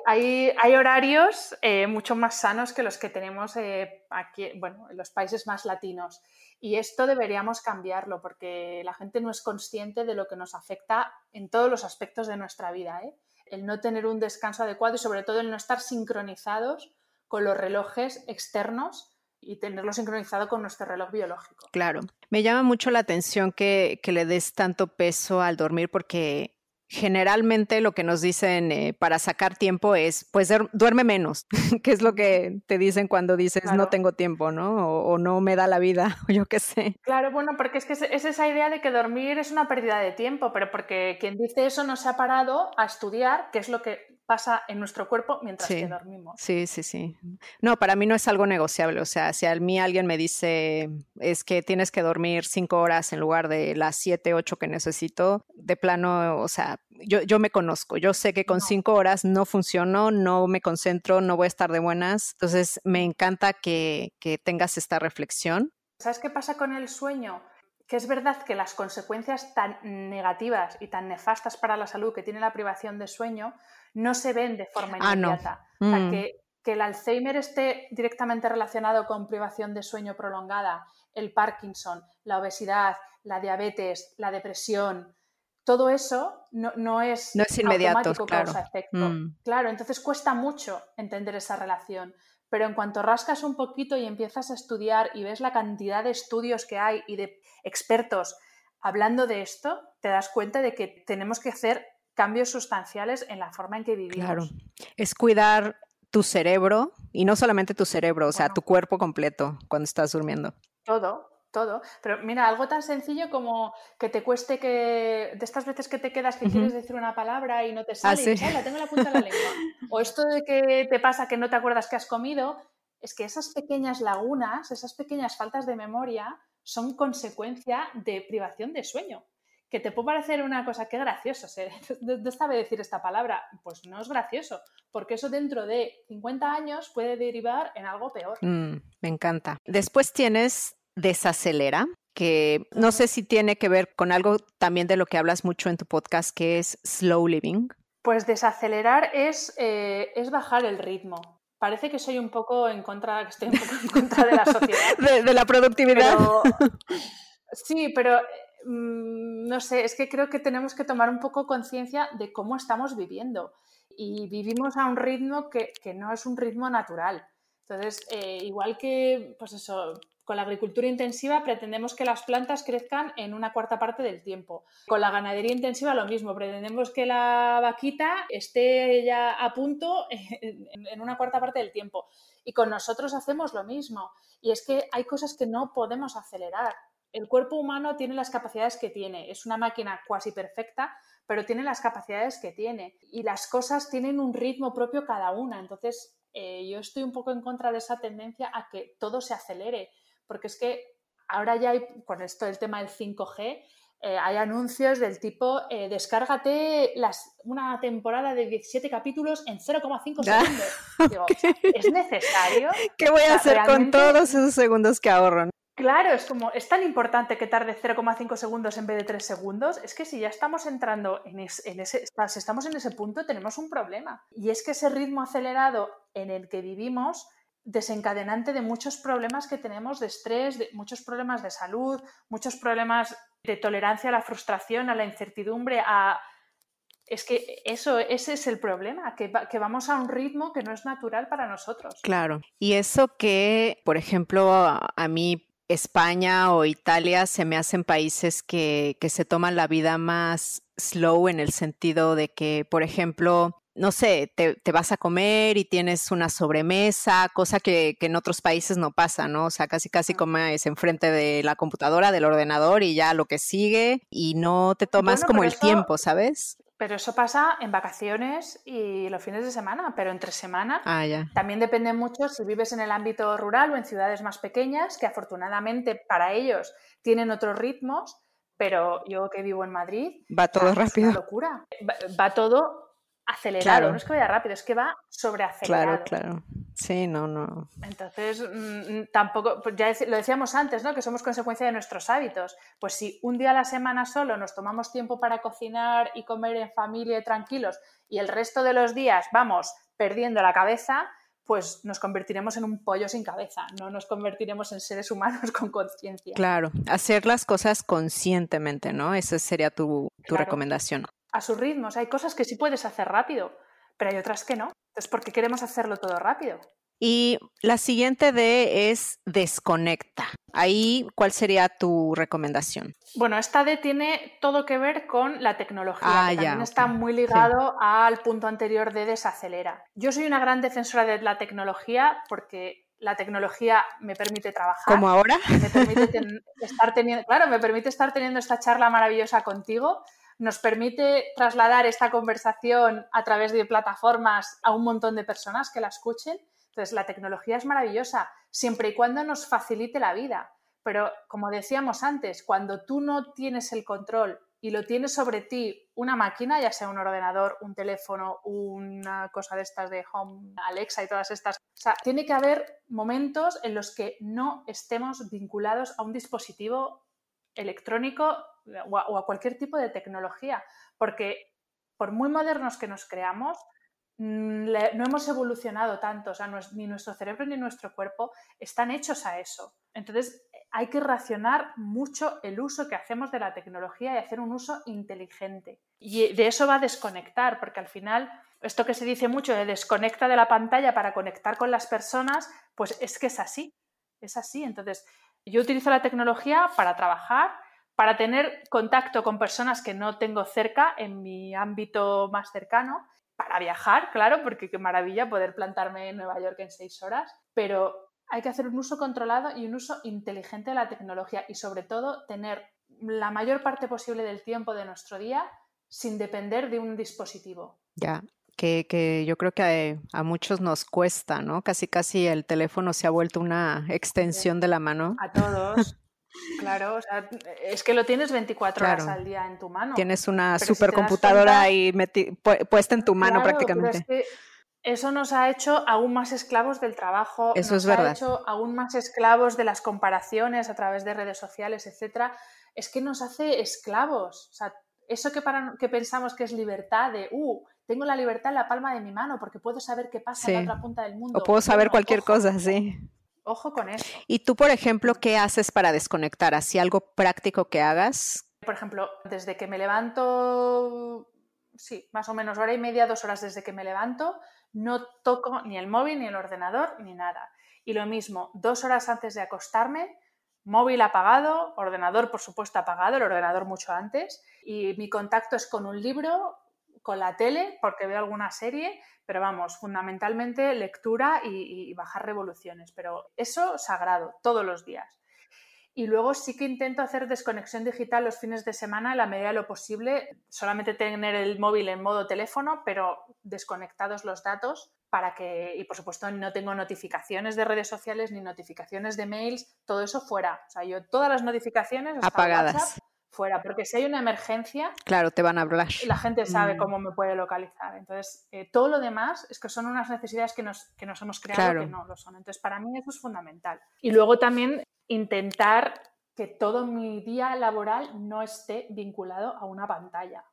hay, hay, horarios eh, mucho más sanos que los que tenemos eh, aquí, bueno, en los países más latinos. Y esto deberíamos cambiarlo porque la gente no es consciente de lo que nos afecta en todos los aspectos de nuestra vida. El no tener un descanso adecuado y sobre todo el no estar sincronizados con los relojes externos y tenerlo sincronizado con nuestro reloj biológico. Claro. Me llama mucho la atención que, que le des tanto peso al dormir porque generalmente lo que nos dicen eh, para sacar tiempo es, pues duerme menos, que es lo que te dicen cuando dices no tengo tiempo, ¿no? O, no me da la vida, o yo qué sé. Claro, bueno, porque es que es esa idea de que dormir es una pérdida de tiempo, pero porque quien dice eso no se ha parado a estudiar qué es lo que pasa en nuestro cuerpo mientras que dormimos. Sí, sí, sí. No, para mí no es algo negociable. O sea, si a mí alguien me dice es que tienes que dormir cinco horas en lugar de las siete, ocho que necesito, de plano, o sea, yo, yo me conozco. Yo sé que con cinco horas no funciono, no me concentro, no voy a estar de buenas. Entonces, me encanta que, que tengas esta reflexión. ¿Sabes qué pasa con el sueño? que es verdad que las consecuencias tan negativas y tan nefastas para la salud que tiene la privación de sueño no se ven de forma Ah, no. inmediata. O sea, Mm. que, que el Alzheimer esté directamente relacionado con privación de sueño prolongada, el Parkinson, la obesidad, la diabetes, la depresión, todo eso no, no es, No es inmediato, automático claro. causa-efecto. Mm. Claro, entonces cuesta mucho entender esa relación. Pero en cuanto rascas un poquito y empiezas a estudiar y ves la cantidad de estudios que hay y de expertos hablando de esto, te das cuenta de que tenemos que hacer cambios sustanciales en la forma en que vivimos. Claro. Es cuidar tu cerebro y no solamente tu cerebro, o sea, tu cuerpo completo cuando estás durmiendo. Todo, todo. Pero mira, algo tan sencillo como que te cueste que. de estas veces que te quedas que quieres decir una palabra y no te sale, y sí. dices, "Ay, la tengo en la punta de la lengua. O esto de que te pasa que no te acuerdas que has comido, es que esas pequeñas lagunas, esas pequeñas faltas de memoria son consecuencia de privación de sueño. Que te puede parecer una cosa que gracioso, se- no no sabe decir esta palabra, pues no es gracioso, porque eso dentro de 50 años puede derivar en algo peor. Mm, me encanta. Después tienes desacelera, que no sé si tiene que ver con algo también de lo que hablas mucho en tu podcast, que es slow living. Pues desacelerar es, eh, es bajar el ritmo. Parece que soy un poco en contra, que estoy un poco en contra de la sociedad. De, de la productividad. Pero, sí, pero mm, no sé, es que creo que tenemos que tomar un poco conciencia de cómo estamos viviendo. Y vivimos a un ritmo que, no es un ritmo natural. Entonces, eh, igual que, pues eso, con la agricultura intensiva pretendemos que las plantas crezcan en una cuarta parte del tiempo. Con la ganadería intensiva lo mismo, pretendemos que la vaquita esté ya a punto en una cuarta parte del tiempo. Y con nosotros hacemos lo mismo. Y es que hay cosas que no podemos acelerar. El cuerpo humano tiene las capacidades que tiene. Es una máquina cuasi perfecta, pero tiene las capacidades que tiene. Y las cosas tienen un ritmo propio cada una. Entonces, eh, yo estoy un poco en contra de esa tendencia a que todo se acelere. Porque es que ahora ya hay, con esto del tema del 5G, eh, hay anuncios del tipo, eh, descárgate las, una temporada de 17 capítulos en 0,5 Ah, segundos. Digo, ¿es necesario? ¿Qué voy a hacer con todos esos segundos que ahorro? Claro, es como, es tan importante que tarde 0,5 segundos en vez de 3 segundos. Es que si ya estamos entrando en, en ese, si estamos en ese punto, tenemos un problema. Y es que ese ritmo acelerado en el que vivimos, desencadenante de muchos problemas que tenemos de estrés, de muchos problemas de salud, muchos problemas de tolerancia a la frustración, a la incertidumbre, a... Es que eso, ese es el problema, que, va- que vamos a un ritmo que no es natural para nosotros. Claro. Y eso que, por ejemplo, a mí España o Italia se me hacen países que, que se toman la vida más slow en el sentido de que, por ejemplo, no sé, te, te vas a comer y tienes una sobremesa, cosa que, que en otros países no pasa, ¿no? O sea, casi casi comes enfrente de la computadora, del ordenador y ya lo que sigue y no te tomas Bueno, como el eso- tiempo, ¿sabes? Pero eso pasa en vacaciones y los fines de semana, pero entre semana Ah, ya. también depende mucho si vives en el ámbito rural o en ciudades más pequeñas, que afortunadamente para ellos tienen otros ritmos, pero yo que vivo en Madrid, Va todo o sea, es rápido. una locura. Va, va todo acelerado, Claro. no es que vaya rápido, es que va sobreacelerado. Claro, claro. Sí, no, no. Entonces, mm, tampoco, pues ya lo decíamos antes, ¿no? Que somos consecuencia de nuestros hábitos. Pues si un día a la semana solo nos tomamos tiempo para cocinar y comer en familia y tranquilos y el resto de los días vamos perdiendo la cabeza, pues nos convertiremos en un pollo sin cabeza, no nos convertiremos en seres humanos con conciencia. Claro, hacer las cosas conscientemente, ¿no? Esa sería tu, tu Claro. recomendación. A sus ritmos, hay cosas que sí puedes hacer rápido, pero hay otras que no. Entonces, ¿por qué queremos hacerlo todo rápido? Y la siguiente D es desconecta. Ahí, ¿cuál sería tu recomendación? Bueno, esta D tiene todo que ver con la tecnología, Ah, que ya, también está muy ligado al punto anterior de desacelera. Yo soy una gran defensora de la tecnología porque la tecnología me permite trabajar, ¿Como ahora? me permite ten- estar teniendo, claro, me permite estar teniendo esta charla maravillosa contigo, nos permite trasladar esta conversación a través de plataformas a un montón de personas que la escuchen. Entonces, la tecnología es maravillosa siempre y cuando nos facilite la vida. Pero, como decíamos antes, cuando tú no tienes el control y lo tienes sobre ti una máquina, ya sea un ordenador, un teléfono, una cosa de estas de Home, Alexa y todas estas, o tiene que haber momentos en los que no estemos vinculados a un dispositivo electrónico o a cualquier tipo de tecnología, porque por muy modernos que nos creamos, mm, no hemos evolucionado tanto, o sea, ni nuestro cerebro ni nuestro cuerpo están hechos a eso. Entonces, hay que racionar mucho el uso que hacemos de la tecnología y hacer un uso inteligente. Y de eso va a desconectar, porque al final, esto que se dice mucho de desconecta de la pantalla para conectar con las personas, pues es que es así, es así. Entonces, yo utilizo la tecnología para trabajar, para tener contacto con personas que no tengo cerca en mi ámbito más cercano, para viajar, claro, porque qué maravilla poder plantarme en Nueva York en seis horas, pero hay que hacer un uso controlado y un uso inteligente de la tecnología y sobre todo tener la mayor parte posible del tiempo de nuestro día sin depender de un dispositivo. Ya, que, yo creo que a, muchos nos cuesta, ¿no? Casi casi el teléfono se ha vuelto una extensión de la mano. A todos. Claro, es que lo tienes 24 horas al día en tu mano. Tienes una supercomputadora ahí puesta en tu mano prácticamente. eso nos ha hecho aún más esclavos del trabajo, eso nos es verdad. ha hecho aún más esclavos de las comparaciones a través de redes sociales, etcétera. Es que nos hace esclavos. O sea, eso que, para, que pensamos que es libertad de, uh, tengo la libertad en la palma de mi mano porque puedo saber qué pasa en la otra punta del mundo. O puedo saber cualquier cosa, sí. Ojo con eso. ¿Y tú, por ejemplo, qué haces para desconectar? ¿Así algo práctico que hagas? Por ejemplo, desde que me levanto, sí, más o menos hora y media, dos horas desde que me levanto, no toco ni el móvil, ni el ordenador, ni nada. Y lo mismo, dos horas antes de acostarme, móvil apagado, ordenador por supuesto apagado, el ordenador mucho antes, y mi contacto es con un libro, con la tele, porque veo alguna serie, pero vamos, fundamentalmente lectura y, bajar revoluciones, pero eso sagrado, todos los días. Y luego sí que intento hacer desconexión digital los fines de semana en la medida de lo posible, solamente tener el móvil en modo teléfono, pero desconectados los datos para que, y por supuesto no tengo notificaciones de redes sociales ni notificaciones de mails, todo eso fuera. O sea, yo todas las notificaciones apagadas fuera, porque si hay una emergencia, claro, te van a hablar. La gente sabe mm. cómo me puede localizar. Entonces, eh, todo lo demás es que son unas necesidades que nos, que nos hemos creado que no lo son. Entonces, para mí eso es fundamental. Y luego también intentar que todo mi día laboral no esté vinculado a una pantalla.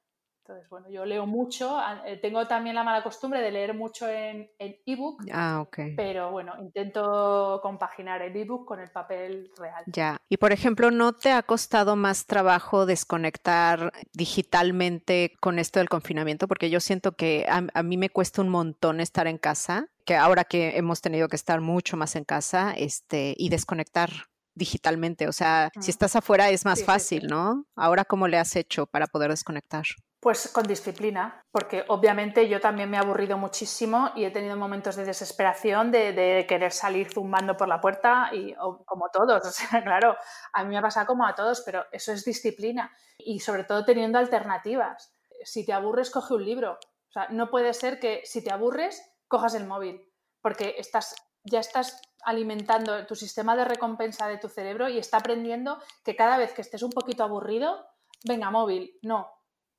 Entonces, bueno, yo leo mucho, eh, tengo también la mala costumbre de leer mucho en ebook, ah, ok. pero bueno, intento compaginar el ebook con el papel real. Ya, y por ejemplo, ¿no te ha costado más trabajo desconectar digitalmente con esto del confinamiento? Porque yo siento que a, a mí me cuesta un montón estar en casa, que ahora que hemos tenido que estar mucho más en casa, este, y desconectar digitalmente. O sea, si estás afuera es más fácil, ¿no? Ahora, ¿cómo le has hecho para poder desconectar? Pues con disciplina, porque obviamente yo también me he aburrido muchísimo y he tenido momentos de desesperación de, querer salir zumbando por la puerta y como todos, o sea, claro, a mí me ha pasado como a todos, pero eso es disciplina y sobre todo teniendo alternativas. Si te aburres, coge un libro. O sea, no puede ser que si te aburres, cojas el móvil, porque estás, ya estás alimentando tu sistema de recompensa de tu cerebro y está aprendiendo que cada vez que estés un poquito aburrido, venga, móvil, no,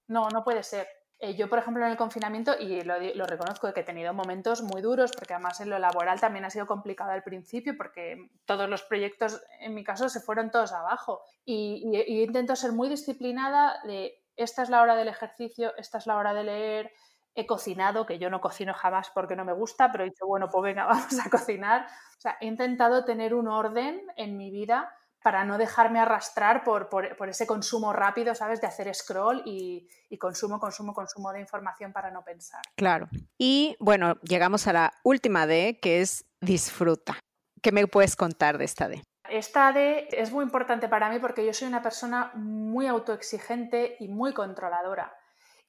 no, no puede ser. Eh, yo, por ejemplo, en el confinamiento, y lo, reconozco, que he tenido momentos muy duros, porque además en lo laboral también ha sido complicado al principio, porque todos los proyectos, en mi caso, se fueron todos abajo. Y, intento ser muy disciplinada de, esta es la hora del ejercicio, esta es la hora de leer, he cocinado, que yo no cocino jamás porque no me gusta, pero he dicho, bueno, pues venga, vamos a cocinar. O sea, he intentado tener un orden en mi vida para no dejarme arrastrar por, ese consumo rápido, ¿sabes? De hacer scroll y, consumo, consumo, consumo de información para no pensar. Claro. Y bueno, llegamos a la última D, que es disfruta. ¿Qué me puedes contar de esta D? Esta D es muy importante para mí porque yo soy una persona muy autoexigente y muy controladora.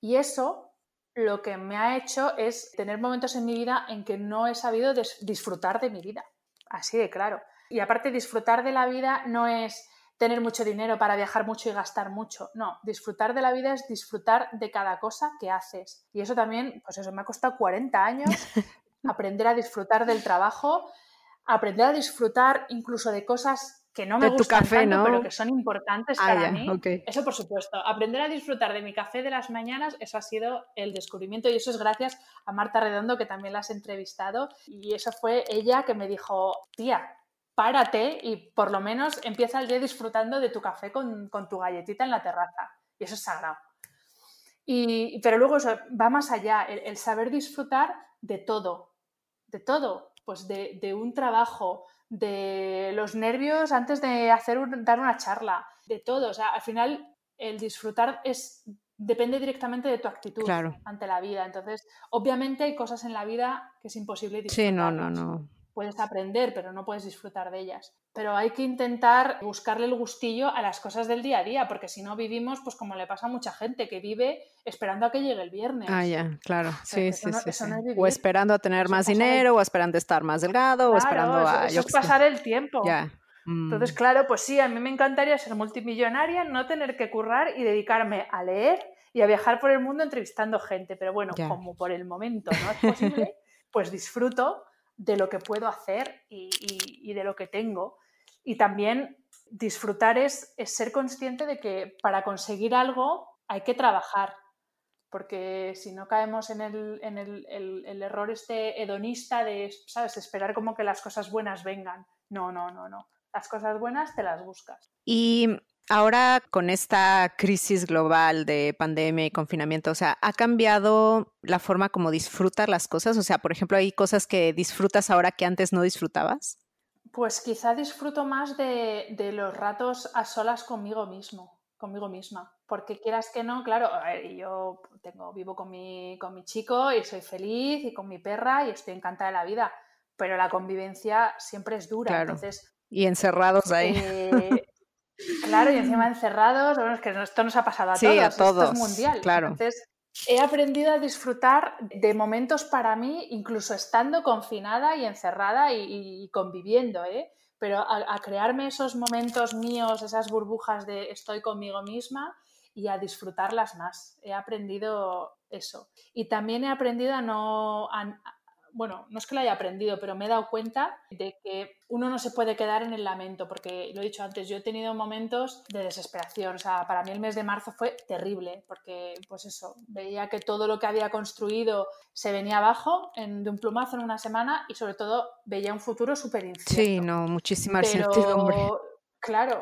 Y eso lo que me ha hecho es tener momentos en mi vida en que no he sabido disfrutar de mi vida. Así de claro. Y aparte, disfrutar de la vida no es tener mucho dinero para viajar mucho y gastar mucho. No, disfrutar de la vida es disfrutar de cada cosa que haces. Y eso también, pues eso, me ha costado 40 años aprender a disfrutar del trabajo, aprender a disfrutar incluso de cosas que no me gustan tanto, pero que son importantes ah, para mí. Eso por supuesto. Aprender a disfrutar de mi café de las mañanas, eso ha sido el descubrimiento y eso es gracias a Marta Redondo, que también la has entrevistado. Y eso fue ella que me dijo, tía, párate y por lo menos empieza el día disfrutando de tu café con, tu galletita en la terraza. Y eso es sagrado. Y, pero luego va más allá, el, saber disfrutar de todo, de todo, pues de, un trabajo, de los nervios antes de hacer dar una charla, de todo. O sea, al final el disfrutar es depende directamente de tu actitud ante la vida. Entonces, obviamente hay cosas en la vida que es imposible disfrutar. Sí, no, no, no puedes aprender, pero no puedes disfrutar de ellas. Pero hay que intentar buscarle el gustillo a las cosas del día a día, porque si no vivimos, pues como le pasa a mucha gente que vive esperando a que llegue el viernes. Ah, ya, claro. sí, sí, sí, o esperando a tener más dinero, o esperando a estar más delgado, o esperando a. Eso, es pasar el tiempo. Ya. Entonces, mm. claro, pues sí, a mí me encantaría ser multimillonaria, no tener que currar y dedicarme a leer y a viajar por el mundo entrevistando gente. Pero bueno, como por el momento no es posible, pues disfruto de lo que puedo hacer y, de lo que tengo. Y también disfrutar es, ser consciente de que para conseguir algo hay que trabajar, porque si no caemos en el, error este hedonista de, ¿sabes?, esperar como que las cosas buenas vengan. No, no, no, no. Las cosas buenas te las buscas. Y Ahora con esta crisis global de pandemia y confinamiento, o sea, ¿ha cambiado la forma como disfrutas las cosas? O sea, por ejemplo, ¿hay cosas que disfrutas ahora que antes no disfrutabas? Pues quizá disfruto más de, los ratos a solas conmigo mismo, conmigo misma. Porque quieras que no, claro, yo tengo, vivo con mi, con mi chico y soy feliz y con mi perra y estoy encantada de la vida. Pero la convivencia siempre es dura. Entonces, y encerrados ahí. Eh, Claro, y encima encerrados, bueno, es que esto nos ha pasado a todos, a todos, esto es mundial. Claro. Entonces, he aprendido a disfrutar de momentos para mí, incluso estando confinada y encerrada y, conviviendo, ¿eh? Pero a, crearme esos momentos míos, esas burbujas de estoy conmigo misma y a disfrutarlas más. He aprendido eso. Y también he aprendido a no, bueno, no es que lo haya aprendido, pero me he dado cuenta de que uno no se puede quedar en el lamento, porque lo he dicho antes, yo he tenido momentos de desesperación, o sea, para mí el mes de marzo fue terrible, porque pues eso, veía que todo lo que había construido se venía abajo en, de un plumazo en una semana y sobre todo veía un futuro súper incierto. Sí, no, muchísima incertidumbre. Claro,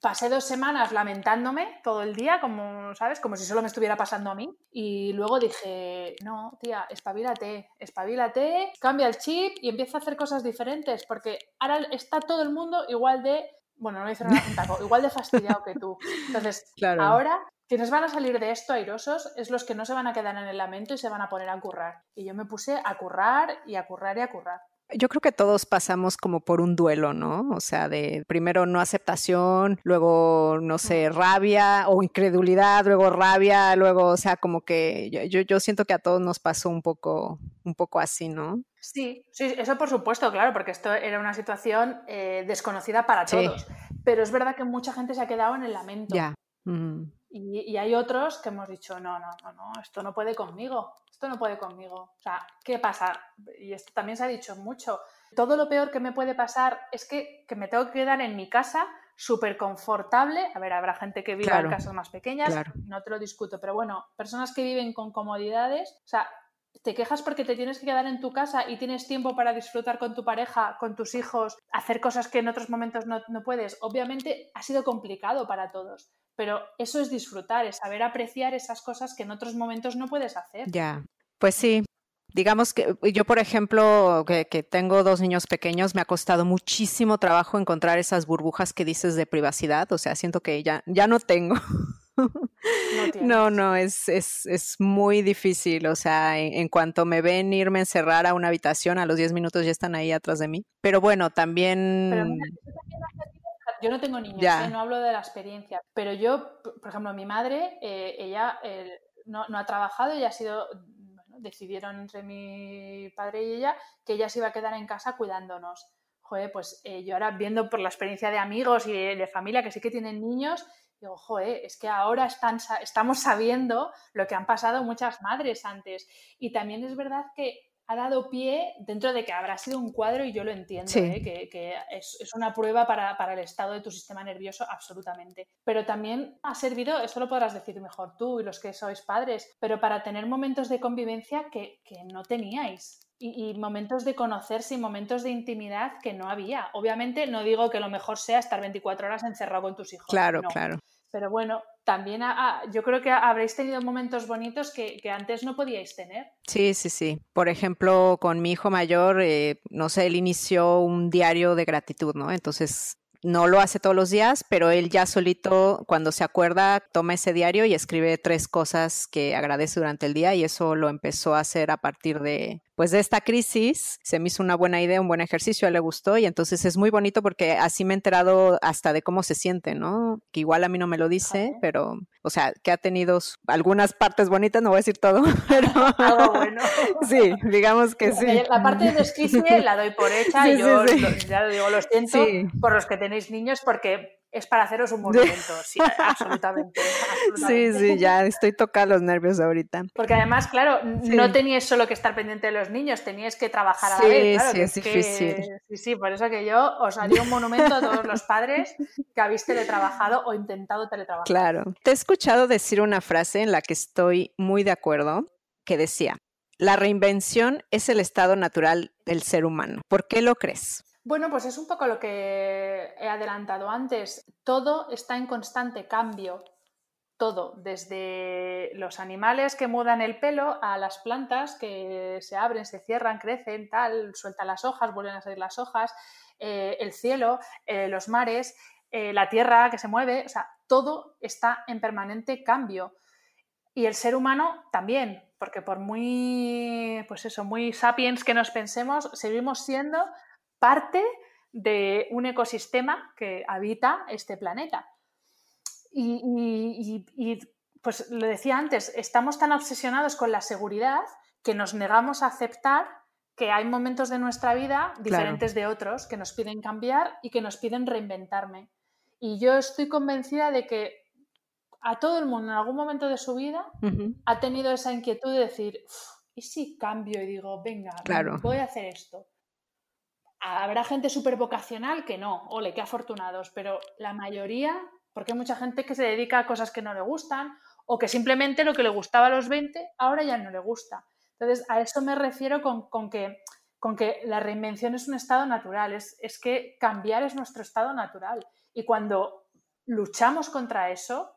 pasé dos semanas lamentándome todo el día, como, ¿sabes? Como si solo me estuviera pasando a mí. Y luego dije, no, tía, espabilate, espabilate, cambia el chip y empieza a hacer cosas diferentes, porque ahora está todo el mundo igual de, bueno, no a decir nada igual de fastidiado que tú. Entonces, ahora quienes van a salir de esto airosos es los que no se van a quedar en el lamento y se van a poner a currar. Y yo me puse a currar y a currar y a currar. Yo creo que todos pasamos como por un duelo, ¿no? O sea, de primero no aceptación, luego, no sé, rabia o incredulidad, luego rabia, luego, o sea, como que yo, yo siento que a todos nos pasó un poco, un poco así, ¿no? Sí, sí, eso por supuesto, claro, porque esto era una situación eh, desconocida para todos. Pero es verdad que mucha gente se ha quedado en el lamento. Ya. y, hay otros que hemos dicho, no, no, no, no, esto no puede conmigo esto no puede conmigo. O sea, ¿qué pasa? Y esto también se ha dicho mucho. Todo lo peor que me puede pasar es que, me tengo que quedar en mi casa súper confortable. A ver, habrá gente que vive en casas más pequeñas, no te lo discuto, pero bueno, personas que viven con comodidades, o sea, te quejas porque te tienes que quedar en tu casa y tienes tiempo para disfrutar con tu pareja, con tus hijos, hacer cosas que en otros momentos no, no puedes. Obviamente ha sido complicado para todos, pero eso es disfrutar, es saber apreciar esas cosas que en otros momentos no puedes hacer. Ya, pues sí. Digamos que yo, por ejemplo, que, tengo dos niños pequeños, me ha costado muchísimo trabajo encontrar esas burbujas que dices de privacidad. O sea, siento que ya, ya no tengo. No, no, es, es, es, muy difícil. O sea, en, cuanto me ven irme a encerrar a una habitación, a los 10 minutos ya están ahí atrás de mí. Pero bueno, también yo no tengo niños, ¿eh? no hablo de la experiencia, pero yo, por ejemplo, mi madre, eh, ella eh, no, ha trabajado, ella ha sido, decidieron entre mi padre y ella que ella se iba a quedar en casa cuidándonos. Joder, pues yo ahora viendo por la experiencia de amigos y de, familia que sí que tienen niños, digo, joder, es que ahora están, estamos sabiendo lo que han pasado muchas madres antes. Y también es verdad que ha dado pie, dentro de que habrá sido un cuadro, y yo lo entiendo, ¿eh? que, es, una prueba para, el estado de tu sistema nervioso, absolutamente. Pero también ha servido, eso lo podrás decir mejor tú y los que sois padres, pero para tener momentos de convivencia que, no teníais. y, momentos de conocerse y momentos de intimidad que no había. Obviamente no digo que lo mejor sea estar 24 horas encerrado con tus hijos. Claro, claro. Pero bueno, también yo creo que habréis tenido momentos bonitos que, antes no podíais tener. Sí, sí, sí. Por ejemplo, con mi hijo mayor, eh, no sé, él inició un diario de gratitud, ¿no? Entonces no lo hace todos los días, pero él ya solito, cuando se acuerda, toma ese diario y escribe tres cosas que agradece durante el día y eso lo empezó a hacer a partir de, pues de esta crisis se me hizo una buena idea, un buen ejercicio, a él le gustó y entonces es muy bonito porque así me he enterado hasta de cómo se siente, ¿no? Que igual a mí no me lo dice, pero, o sea, que ha tenido algunas partes bonitas, no voy a decir todo, pero... Algo bueno. sí, digamos que sí. La parte de desquicie la doy por hecha y yo ya lo digo, lo siento por los que tenéis niños porque es para haceros un movimiento, sí, absolutamente, Sí, sí, ya estoy tocando los nervios ahorita. Porque además, claro, no teníais solo que estar pendiente de los niños, teníais que trabajar a la vez. sí, es difícil. Sí, sí, por eso que yo os haría un monumento a todos los padres que habéis teletrabajado o intentado teletrabajar. Claro. Te he escuchado decir una frase en la que estoy muy de acuerdo, que decía, la reinvención es el estado natural del ser humano. ¿Por qué lo crees? Bueno, pues es un poco lo que he adelantado antes. Todo está en constante cambio. Todo, desde los animales que mudan el pelo a las plantas que se abren, se cierran, crecen, tal, sueltan las hojas, vuelven a salir las hojas, eh, el cielo, eh, los mares, eh, la tierra que se mueve, o sea, todo está en permanente cambio. Y el ser humano también, porque por muy, pues eso, muy sapiens que nos pensemos, seguimos siendo parte de un ecosistema que habita este planeta. Y, pues lo decía antes, estamos tan obsesionados con la seguridad que nos negamos a aceptar que hay momentos de nuestra vida diferentes de otros que nos piden cambiar y que nos piden reinventarme. Y yo estoy convencida de que a todo el mundo en algún momento de su vida ha tenido esa inquietud de decir, ¿y si cambio y digo, venga, voy a hacer esto? Habrá gente súper vocacional que no, ole, qué afortunados, pero la mayoría, porque hay mucha gente que se dedica a cosas que no le gustan o que simplemente lo que le gustaba a los 20 ahora ya no le gusta. Entonces, a eso me refiero con, que, con que la reinvención es un estado natural, es, es que cambiar es nuestro estado natural. Y cuando luchamos contra eso,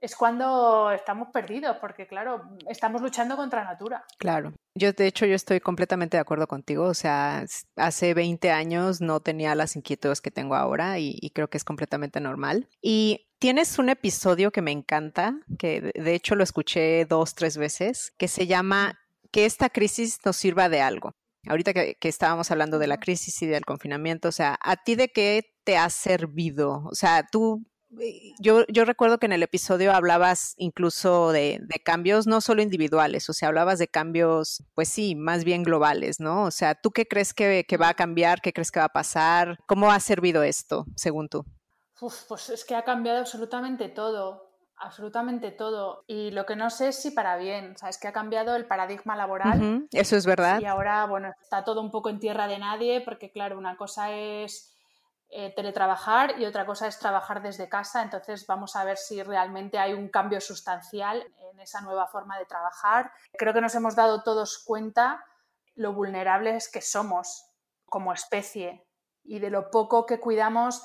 es cuando estamos perdidos, porque claro, estamos luchando contra natura. Claro. Yo, de hecho, yo estoy completamente de acuerdo contigo. O sea, hace 20 años no tenía las inquietudes que tengo ahora y, creo que es completamente normal. Y tienes un episodio que me encanta, que de hecho lo escuché dos, tres veces, que se llama Que esta crisis nos sirva de algo. Ahorita que, que estábamos hablando de la crisis y del confinamiento, o sea, ¿a ti de qué te ha servido? O sea, tú yo, yo recuerdo que en el episodio hablabas incluso de, cambios no solo individuales, o sea, hablabas de cambios, pues sí, más bien globales, ¿no? O sea, ¿tú qué crees que, va a cambiar? ¿Qué crees que va a pasar? ¿Cómo ha servido esto, según tú? pues es que ha cambiado absolutamente todo, absolutamente todo. Y lo que no sé es si para bien, o sea, es que ha cambiado el paradigma laboral. Eso es verdad. Y ahora, bueno, está todo un poco en tierra de nadie, porque claro, una cosa es eh, teletrabajar y otra cosa es trabajar desde casa. Entonces vamos a ver si realmente hay un cambio sustancial en esa nueva forma de trabajar. Creo que nos hemos dado todos cuenta lo vulnerables que somos como especie y de lo poco que cuidamos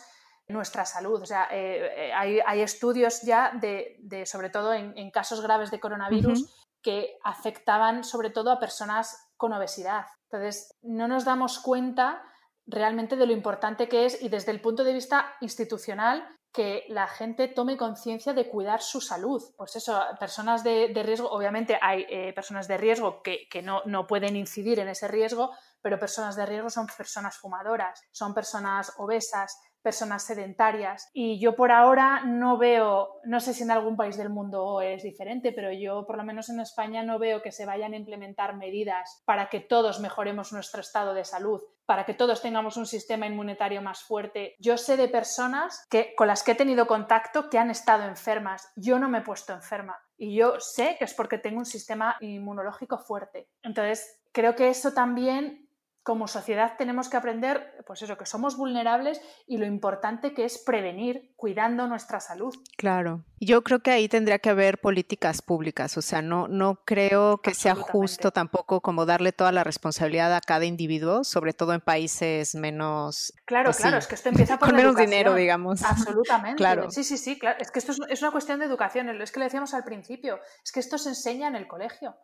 nuestra salud. O sea, eh, eh, hay, estudios ya de, sobre todo en, casos graves de coronavirus, que afectaban sobre todo a personas con obesidad. Entonces, no nos damos cuenta realmente de lo importante que es y desde el punto de vista institucional que la gente tome conciencia de cuidar su salud. Pues eso, personas de, riesgo, obviamente hay eh, personas de riesgo que, no, no, pueden incidir en ese riesgo, pero personas de riesgo son personas fumadoras, son personas obesas, personas sedentarias. Y yo por ahora no veo, no sé si en algún país del mundo es diferente, pero yo por lo menos en España no veo que se vayan a implementar medidas para que todos mejoremos nuestro estado de salud, para que todos tengamos un sistema inmunitario más fuerte. Yo sé de personas que, con las que he tenido contacto que han estado enfermas. Yo no me he puesto enferma. Y yo sé que es porque tengo un sistema inmunológico fuerte. Entonces, creo que eso también como sociedad tenemos que aprender, pues eso, que somos vulnerables y lo importante que es prevenir cuidando nuestra salud. Claro. Yo creo que ahí tendría que haber políticas públicas, o sea, no, no creo que sea justo tampoco como darle toda la responsabilidad a cada individuo, sobre todo en países menos... Claro, pues claro, es que esto empieza por con menos dinero, digamos. Absolutamente. claro. Sí, sí, sí, claro. Es que esto es, es una cuestión de educación, es que le decíamos al principio, es que esto se enseña en el colegio.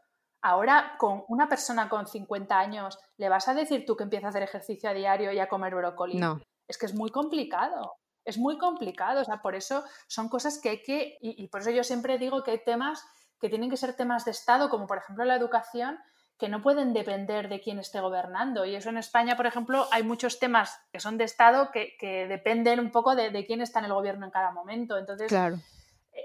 Ahora, con una persona con 50 años, ¿le vas a decir tú que empieza a hacer ejercicio a diario y a comer brócoli? No. Es que es muy complicado. Es muy complicado. O sea, por eso son cosas que hay que. Y, por eso yo siempre digo que hay temas que tienen que ser temas de Estado, como por ejemplo la educación, que no pueden depender de quién esté gobernando. Y eso en España, por ejemplo, hay muchos temas que son de Estado que, dependen un poco de, de, quién está en el gobierno en cada momento. Entonces, claro.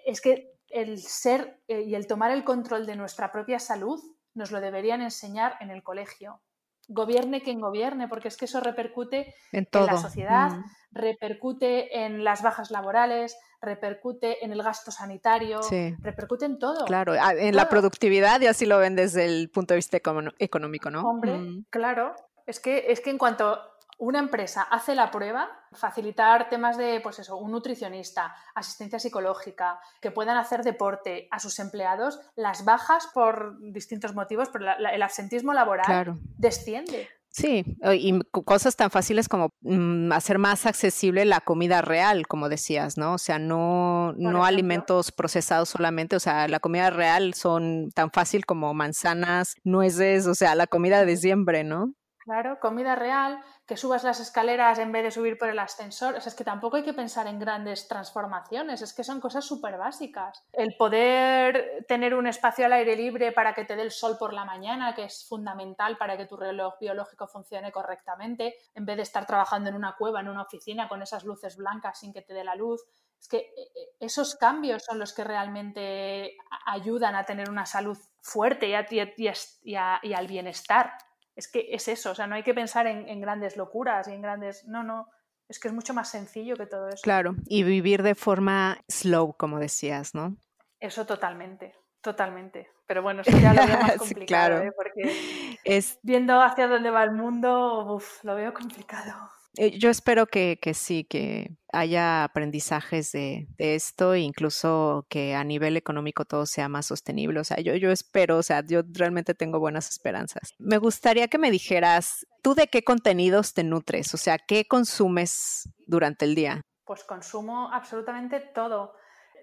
es que el ser eh, y el tomar el control de nuestra propia salud nos lo deberían enseñar en el colegio. Gobierne quien gobierne, porque es que eso repercute en, la sociedad, mm. repercute en las bajas laborales, repercute en el gasto sanitario, repercute en todo. Claro, en la productividad y así lo ven desde el punto de vista económico, ¿no? Hombre, mm. claro. Es que, es que en cuanto una empresa hace la prueba, facilitar temas de, pues eso, un nutricionista, asistencia psicológica, que puedan hacer deporte a sus empleados, las bajas por distintos motivos, pero el absentismo laboral desciende. Sí, y cosas tan fáciles como mm, hacer más accesible la comida real, como decías, ¿no? O sea, no, no alimentos procesados solamente, o sea, la comida real son tan fácil como manzanas, nueces, o sea, la comida de siempre, ¿no? Claro, comida real, que subas las escaleras en vez de subir por el ascensor. Es que tampoco hay que pensar en grandes transformaciones, es que son cosas súper básicas. El poder tener un espacio al aire libre para que te dé el sol por la mañana, que es fundamental para que tu reloj biológico funcione correctamente, en vez de estar trabajando en una cueva, en una oficina, con esas luces blancas sin que te dé la luz. Es que eh, eh, esos cambios son los que realmente ayudan a tener una salud fuerte y al bienestar es que es eso, o sea, no hay que pensar en, grandes locuras y en grandes, no, no, es que es mucho más sencillo que todo eso. Claro, y vivir de forma slow, como decías, ¿no? Eso totalmente, totalmente. Pero bueno, eso ya lo veo más complicado, claro. ¿eh? porque es... viendo hacia dónde va el mundo, uf, lo veo complicado. Eh, yo espero que, sí, que haya aprendizajes de, esto e incluso que a nivel económico todo sea más sostenible. O sea, yo, yo espero, o sea, yo realmente tengo buenas esperanzas. Me gustaría que me dijeras, ¿tú de qué contenidos te nutres? O sea, ¿qué consumes durante el día? Pues consumo absolutamente todo.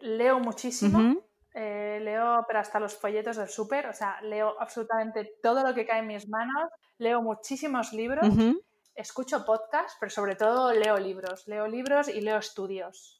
Leo muchísimo. Eh, leo, pero hasta los folletos del súper, o sea, leo absolutamente todo lo que cae en mis manos, leo muchísimos libros, escucho podcasts, pero sobre todo leo libros. Leo libros y leo estudios.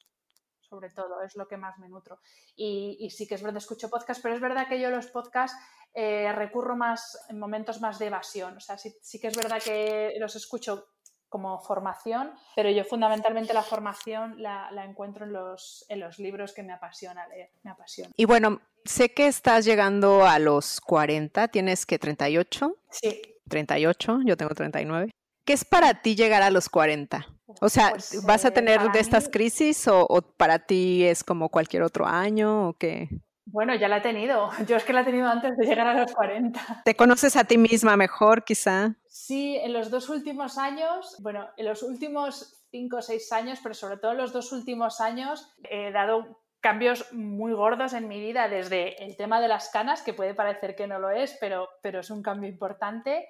Sobre todo, es lo que más me nutro. Y, sí que es verdad, escucho podcasts, pero es verdad que yo los podcasts eh, recurro más en momentos más de evasión. O sea, sí, sí que es verdad que los escucho como formación, pero yo fundamentalmente la formación la, la, encuentro en los, en los libros que me apasiona leer, me apasiona. Y bueno, sé que estás llegando a los 40, tienes que 38. Sí. 38, yo tengo 39. ¿Qué es para ti llegar a los 40? O sea, pues, ¿vas a eh, tener de estas crisis o, para ti es como cualquier otro año o qué? Bueno, ya la he tenido. Yo es que la he tenido antes de llegar a los 40. ¿Te conoces a ti misma mejor, quizá? Sí, en los dos últimos años, bueno, en los últimos cinco o seis años, pero sobre todo en los dos últimos años, he dado cambios muy gordos en mi vida, desde el tema de las canas, que puede parecer que no lo es, pero, pero es un cambio importante,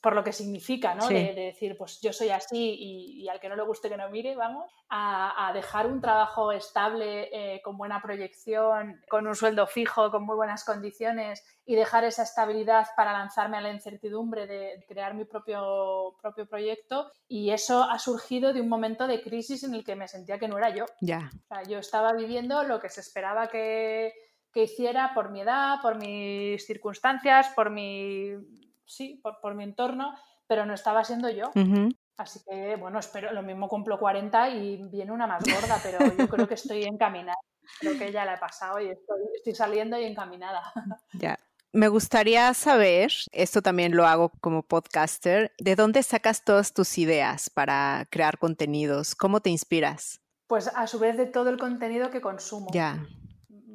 por lo que significa, ¿no? De, decir, pues yo soy así y, al que no le guste que no mire, vamos, a, dejar un trabajo estable, eh, con buena proyección, con un sueldo fijo, con muy buenas condiciones y dejar esa estabilidad para lanzarme a la incertidumbre de crear mi propio, propio proyecto. Y eso ha surgido de un momento de crisis en el que me sentía que no era yo. Ya. O sea, yo estaba viviendo lo que se esperaba que que hiciera por mi edad, por mis circunstancias, por mi, sí, por, mi entorno, pero no estaba siendo yo. Así que, bueno, espero, lo mismo cumplo 40 y viene una más gorda, pero yo creo que estoy encaminada. Creo que ya la he pasado y estoy, estoy saliendo y encaminada. Ya. Me gustaría saber, esto también lo hago como podcaster, ¿de dónde sacas todas tus ideas para crear contenidos? ¿Cómo te inspiras? Pues a su vez de todo el contenido que consumo. Ya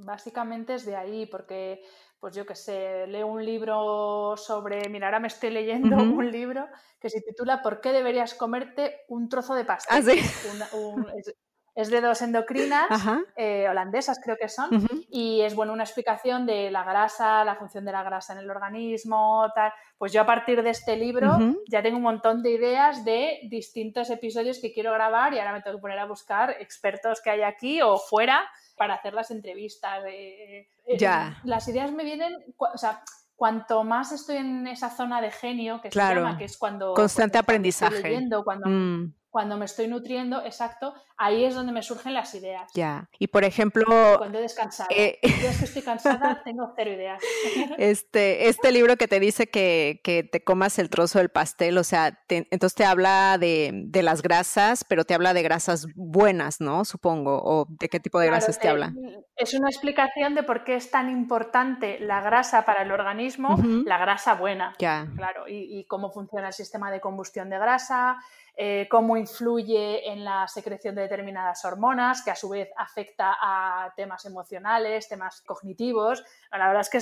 básicamente es de ahí, porque pues yo que sé, leo un libro sobre, mira, ahora me estoy leyendo un libro que se titula ¿Por qué deberías comerte un trozo de pastel? ¿Ah, es de dos endocrinas eh, holandesas, creo que son, y es bueno una explicación de la grasa, la función de la grasa en el organismo, tal. Pues yo a partir de este libro ya tengo un montón de ideas de distintos episodios que quiero grabar y ahora me tengo que poner a buscar expertos que hay aquí o fuera para hacer las entrevistas. Eh, ya. Las ideas me vienen, o sea, cuanto más estoy en esa zona de genio, que se llama, que es cuando... Constante aprendizaje. leyendo, cuando, mm cuando me estoy nutriendo, exacto, ahí es donde me surgen las ideas. Ya. Y por ejemplo. Cuando he descansado. Eh... que estoy cansada, tengo cero ideas. Este, este libro que te dice que, te comas el trozo del pastel, o sea, entonces te habla de, las grasas, pero te habla de grasas buenas, ¿no? Supongo. ¿O de qué tipo de grasas te, habla? Es una explicación de por qué es tan importante la grasa para el organismo, la grasa buena. Ya. Claro, y, y cómo funciona el sistema de combustión de grasa eh, cómo influye en la secreción de determinadas hormonas, que a su vez afecta a temas emocionales, temas cognitivos. La verdad es que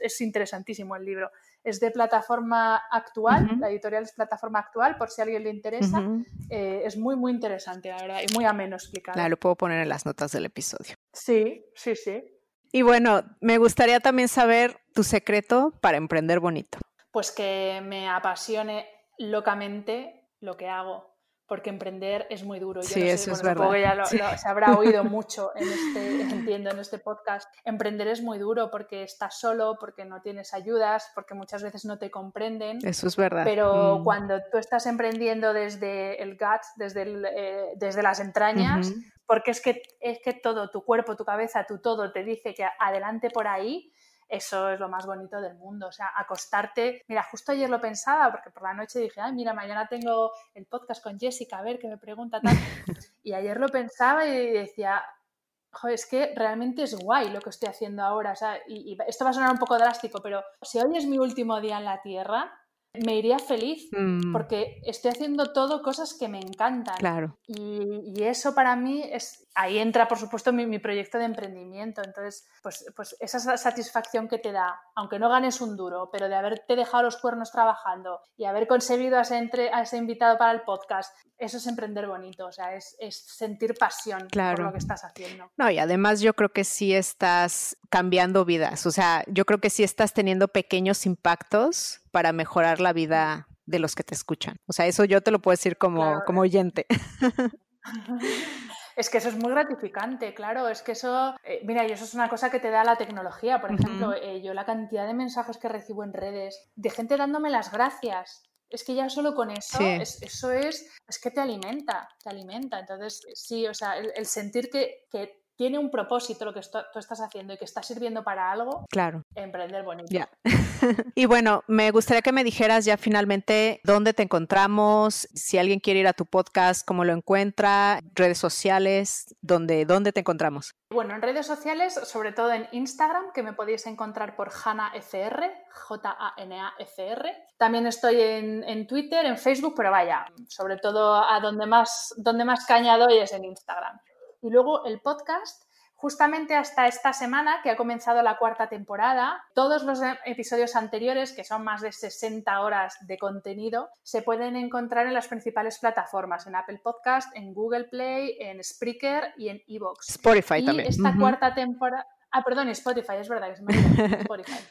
es, interesantísimo el libro. Es de plataforma actual, la editorial es plataforma actual, por si a alguien le interesa. Eh, es muy, muy interesante, la verdad, y muy ameno explicado. lo puedo poner en las notas del episodio. Sí, sí, sí. Y bueno, me gustaría también saber tu secreto para emprender bonito. Pues que me apasione locamente lo que hago, porque emprender es muy duro. sí, eso es verdad. ya se habrá oído mucho en este, entiendo, en este podcast. Emprender es muy duro porque estás solo, porque no tienes ayudas, porque muchas veces no te comprenden. Eso es verdad. Pero mm. cuando tú estás emprendiendo desde el gut, desde, eh, desde las entrañas, porque es que, es que todo, tu cuerpo, tu cabeza, tu todo te dice que adelante por ahí, eso es lo más bonito del mundo. O sea, acostarte. Mira, justo ayer lo pensaba, porque por la noche dije, ay, mira, mañana tengo el podcast con Jessica, a ver qué me pregunta tal. y ayer lo pensaba y decía, joder, es que realmente es guay lo que estoy haciendo ahora. O sea, y, esto va a sonar un poco drástico, pero si hoy es mi último día en la Tierra, me iría feliz mm. porque estoy haciendo todo cosas que me encantan. Claro. Y, y, eso para mí es, ahí entra, por supuesto, mi, proyecto de emprendimiento. Entonces, pues, pues esa satisfacción que te da, aunque no ganes un duro, pero de haberte dejado los cuernos trabajando y haber conseguido a ese, entre, a ese invitado para el podcast, eso es emprender bonito, o sea, es, sentir pasión por lo que estás haciendo. No, y además yo creo que sí estás cambiando vidas, o sea, yo creo que sí estás teniendo pequeños impactos para mejorar la vida de los que te escuchan. O sea, eso yo te lo puedo decir como, como oyente. Es que eso es muy gratificante, claro. Es que eso, eh, mira, y eso es una cosa que te da la tecnología. Por ejemplo, eh, yo la cantidad de mensajes que recibo en redes de gente dándome las gracias. Es que ya solo con eso, eso es, es que te alimenta, te alimenta. Entonces, sí, o sea, el, sentir que, que tiene un propósito lo que tú estás haciendo y que está sirviendo para algo, claro. emprender bonito. Ya. y bueno, me gustaría que me dijeras ya finalmente dónde te encontramos, si alguien quiere ir a tu podcast, cómo lo encuentra, redes sociales, dónde, dónde te encontramos. Bueno, en redes sociales, sobre todo en Instagram, que me podéis encontrar por HanaFR, J-A-N-A-F-R. También estoy en, en, Twitter, en Facebook, pero vaya, sobre todo a donde más, donde más caña doy es en Instagram. Y luego el podcast, justamente hasta esta semana que ha comenzado la cuarta temporada, todos los episodios anteriores, que son más de 60 horas de contenido, se pueden encontrar en las principales plataformas, en Apple Podcast, en Google Play, en Spreaker y en Evox. Spotify y también. Esta cuarta temporada... Ah, perdón, Spotify, es verdad, es Spotify.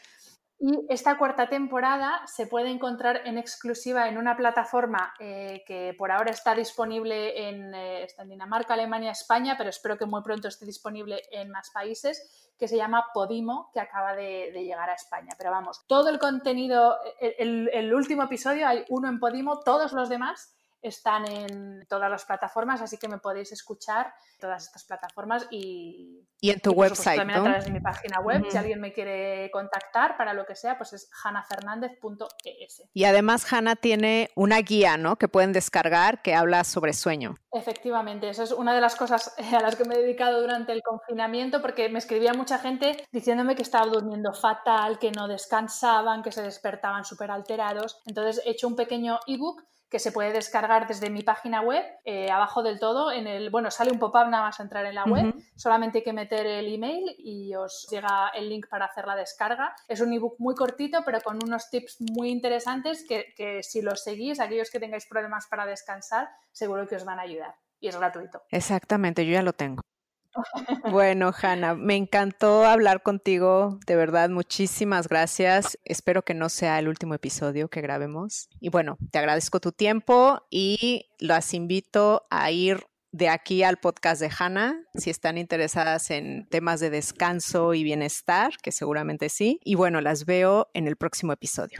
Y esta cuarta temporada se puede encontrar en exclusiva en una plataforma eh, que por ahora está disponible en, eh, en, Dinamarca, Alemania, España, pero espero que muy pronto esté disponible en más países, que se llama Podimo, que acaba de, llegar a España. Pero vamos, todo el contenido, el, el último episodio, hay uno en Podimo, todos los demás están en todas las plataformas, así que me podéis escuchar en todas estas plataformas y, y en tu website. También a través de mi página web. Si alguien me quiere contactar para lo que sea, pues es hanafernandez.es. Y además, Hanna tiene una guía, ¿no? Que pueden descargar que habla sobre sueño. Efectivamente, eso es una de las cosas a las que me he dedicado durante el confinamiento, porque me escribía mucha gente diciéndome que estaba durmiendo fatal, que no descansaban, que se despertaban súper alterados. Entonces he hecho un pequeño ebook que se puede descargar desde mi página web, eh, abajo del todo, en el, bueno, sale un pop-up nada más entrar en la web, solamente hay que meter el email y os llega el link para hacer la descarga. Es un ebook muy cortito, pero con unos tips muy interesantes que, que si los seguís, aquellos que tengáis problemas para descansar, seguro que os van a ayudar. Y es gratuito. Exactamente, yo ya lo tengo. Bueno, Hanna, me encantó hablar contigo, de verdad, muchísimas gracias. Espero que no sea el último episodio que grabemos. Y bueno, te agradezco tu tiempo y las invito a ir de aquí al podcast de Hanna, si están interesadas en temas de descanso y bienestar, que seguramente sí. Y bueno, las veo en el próximo episodio.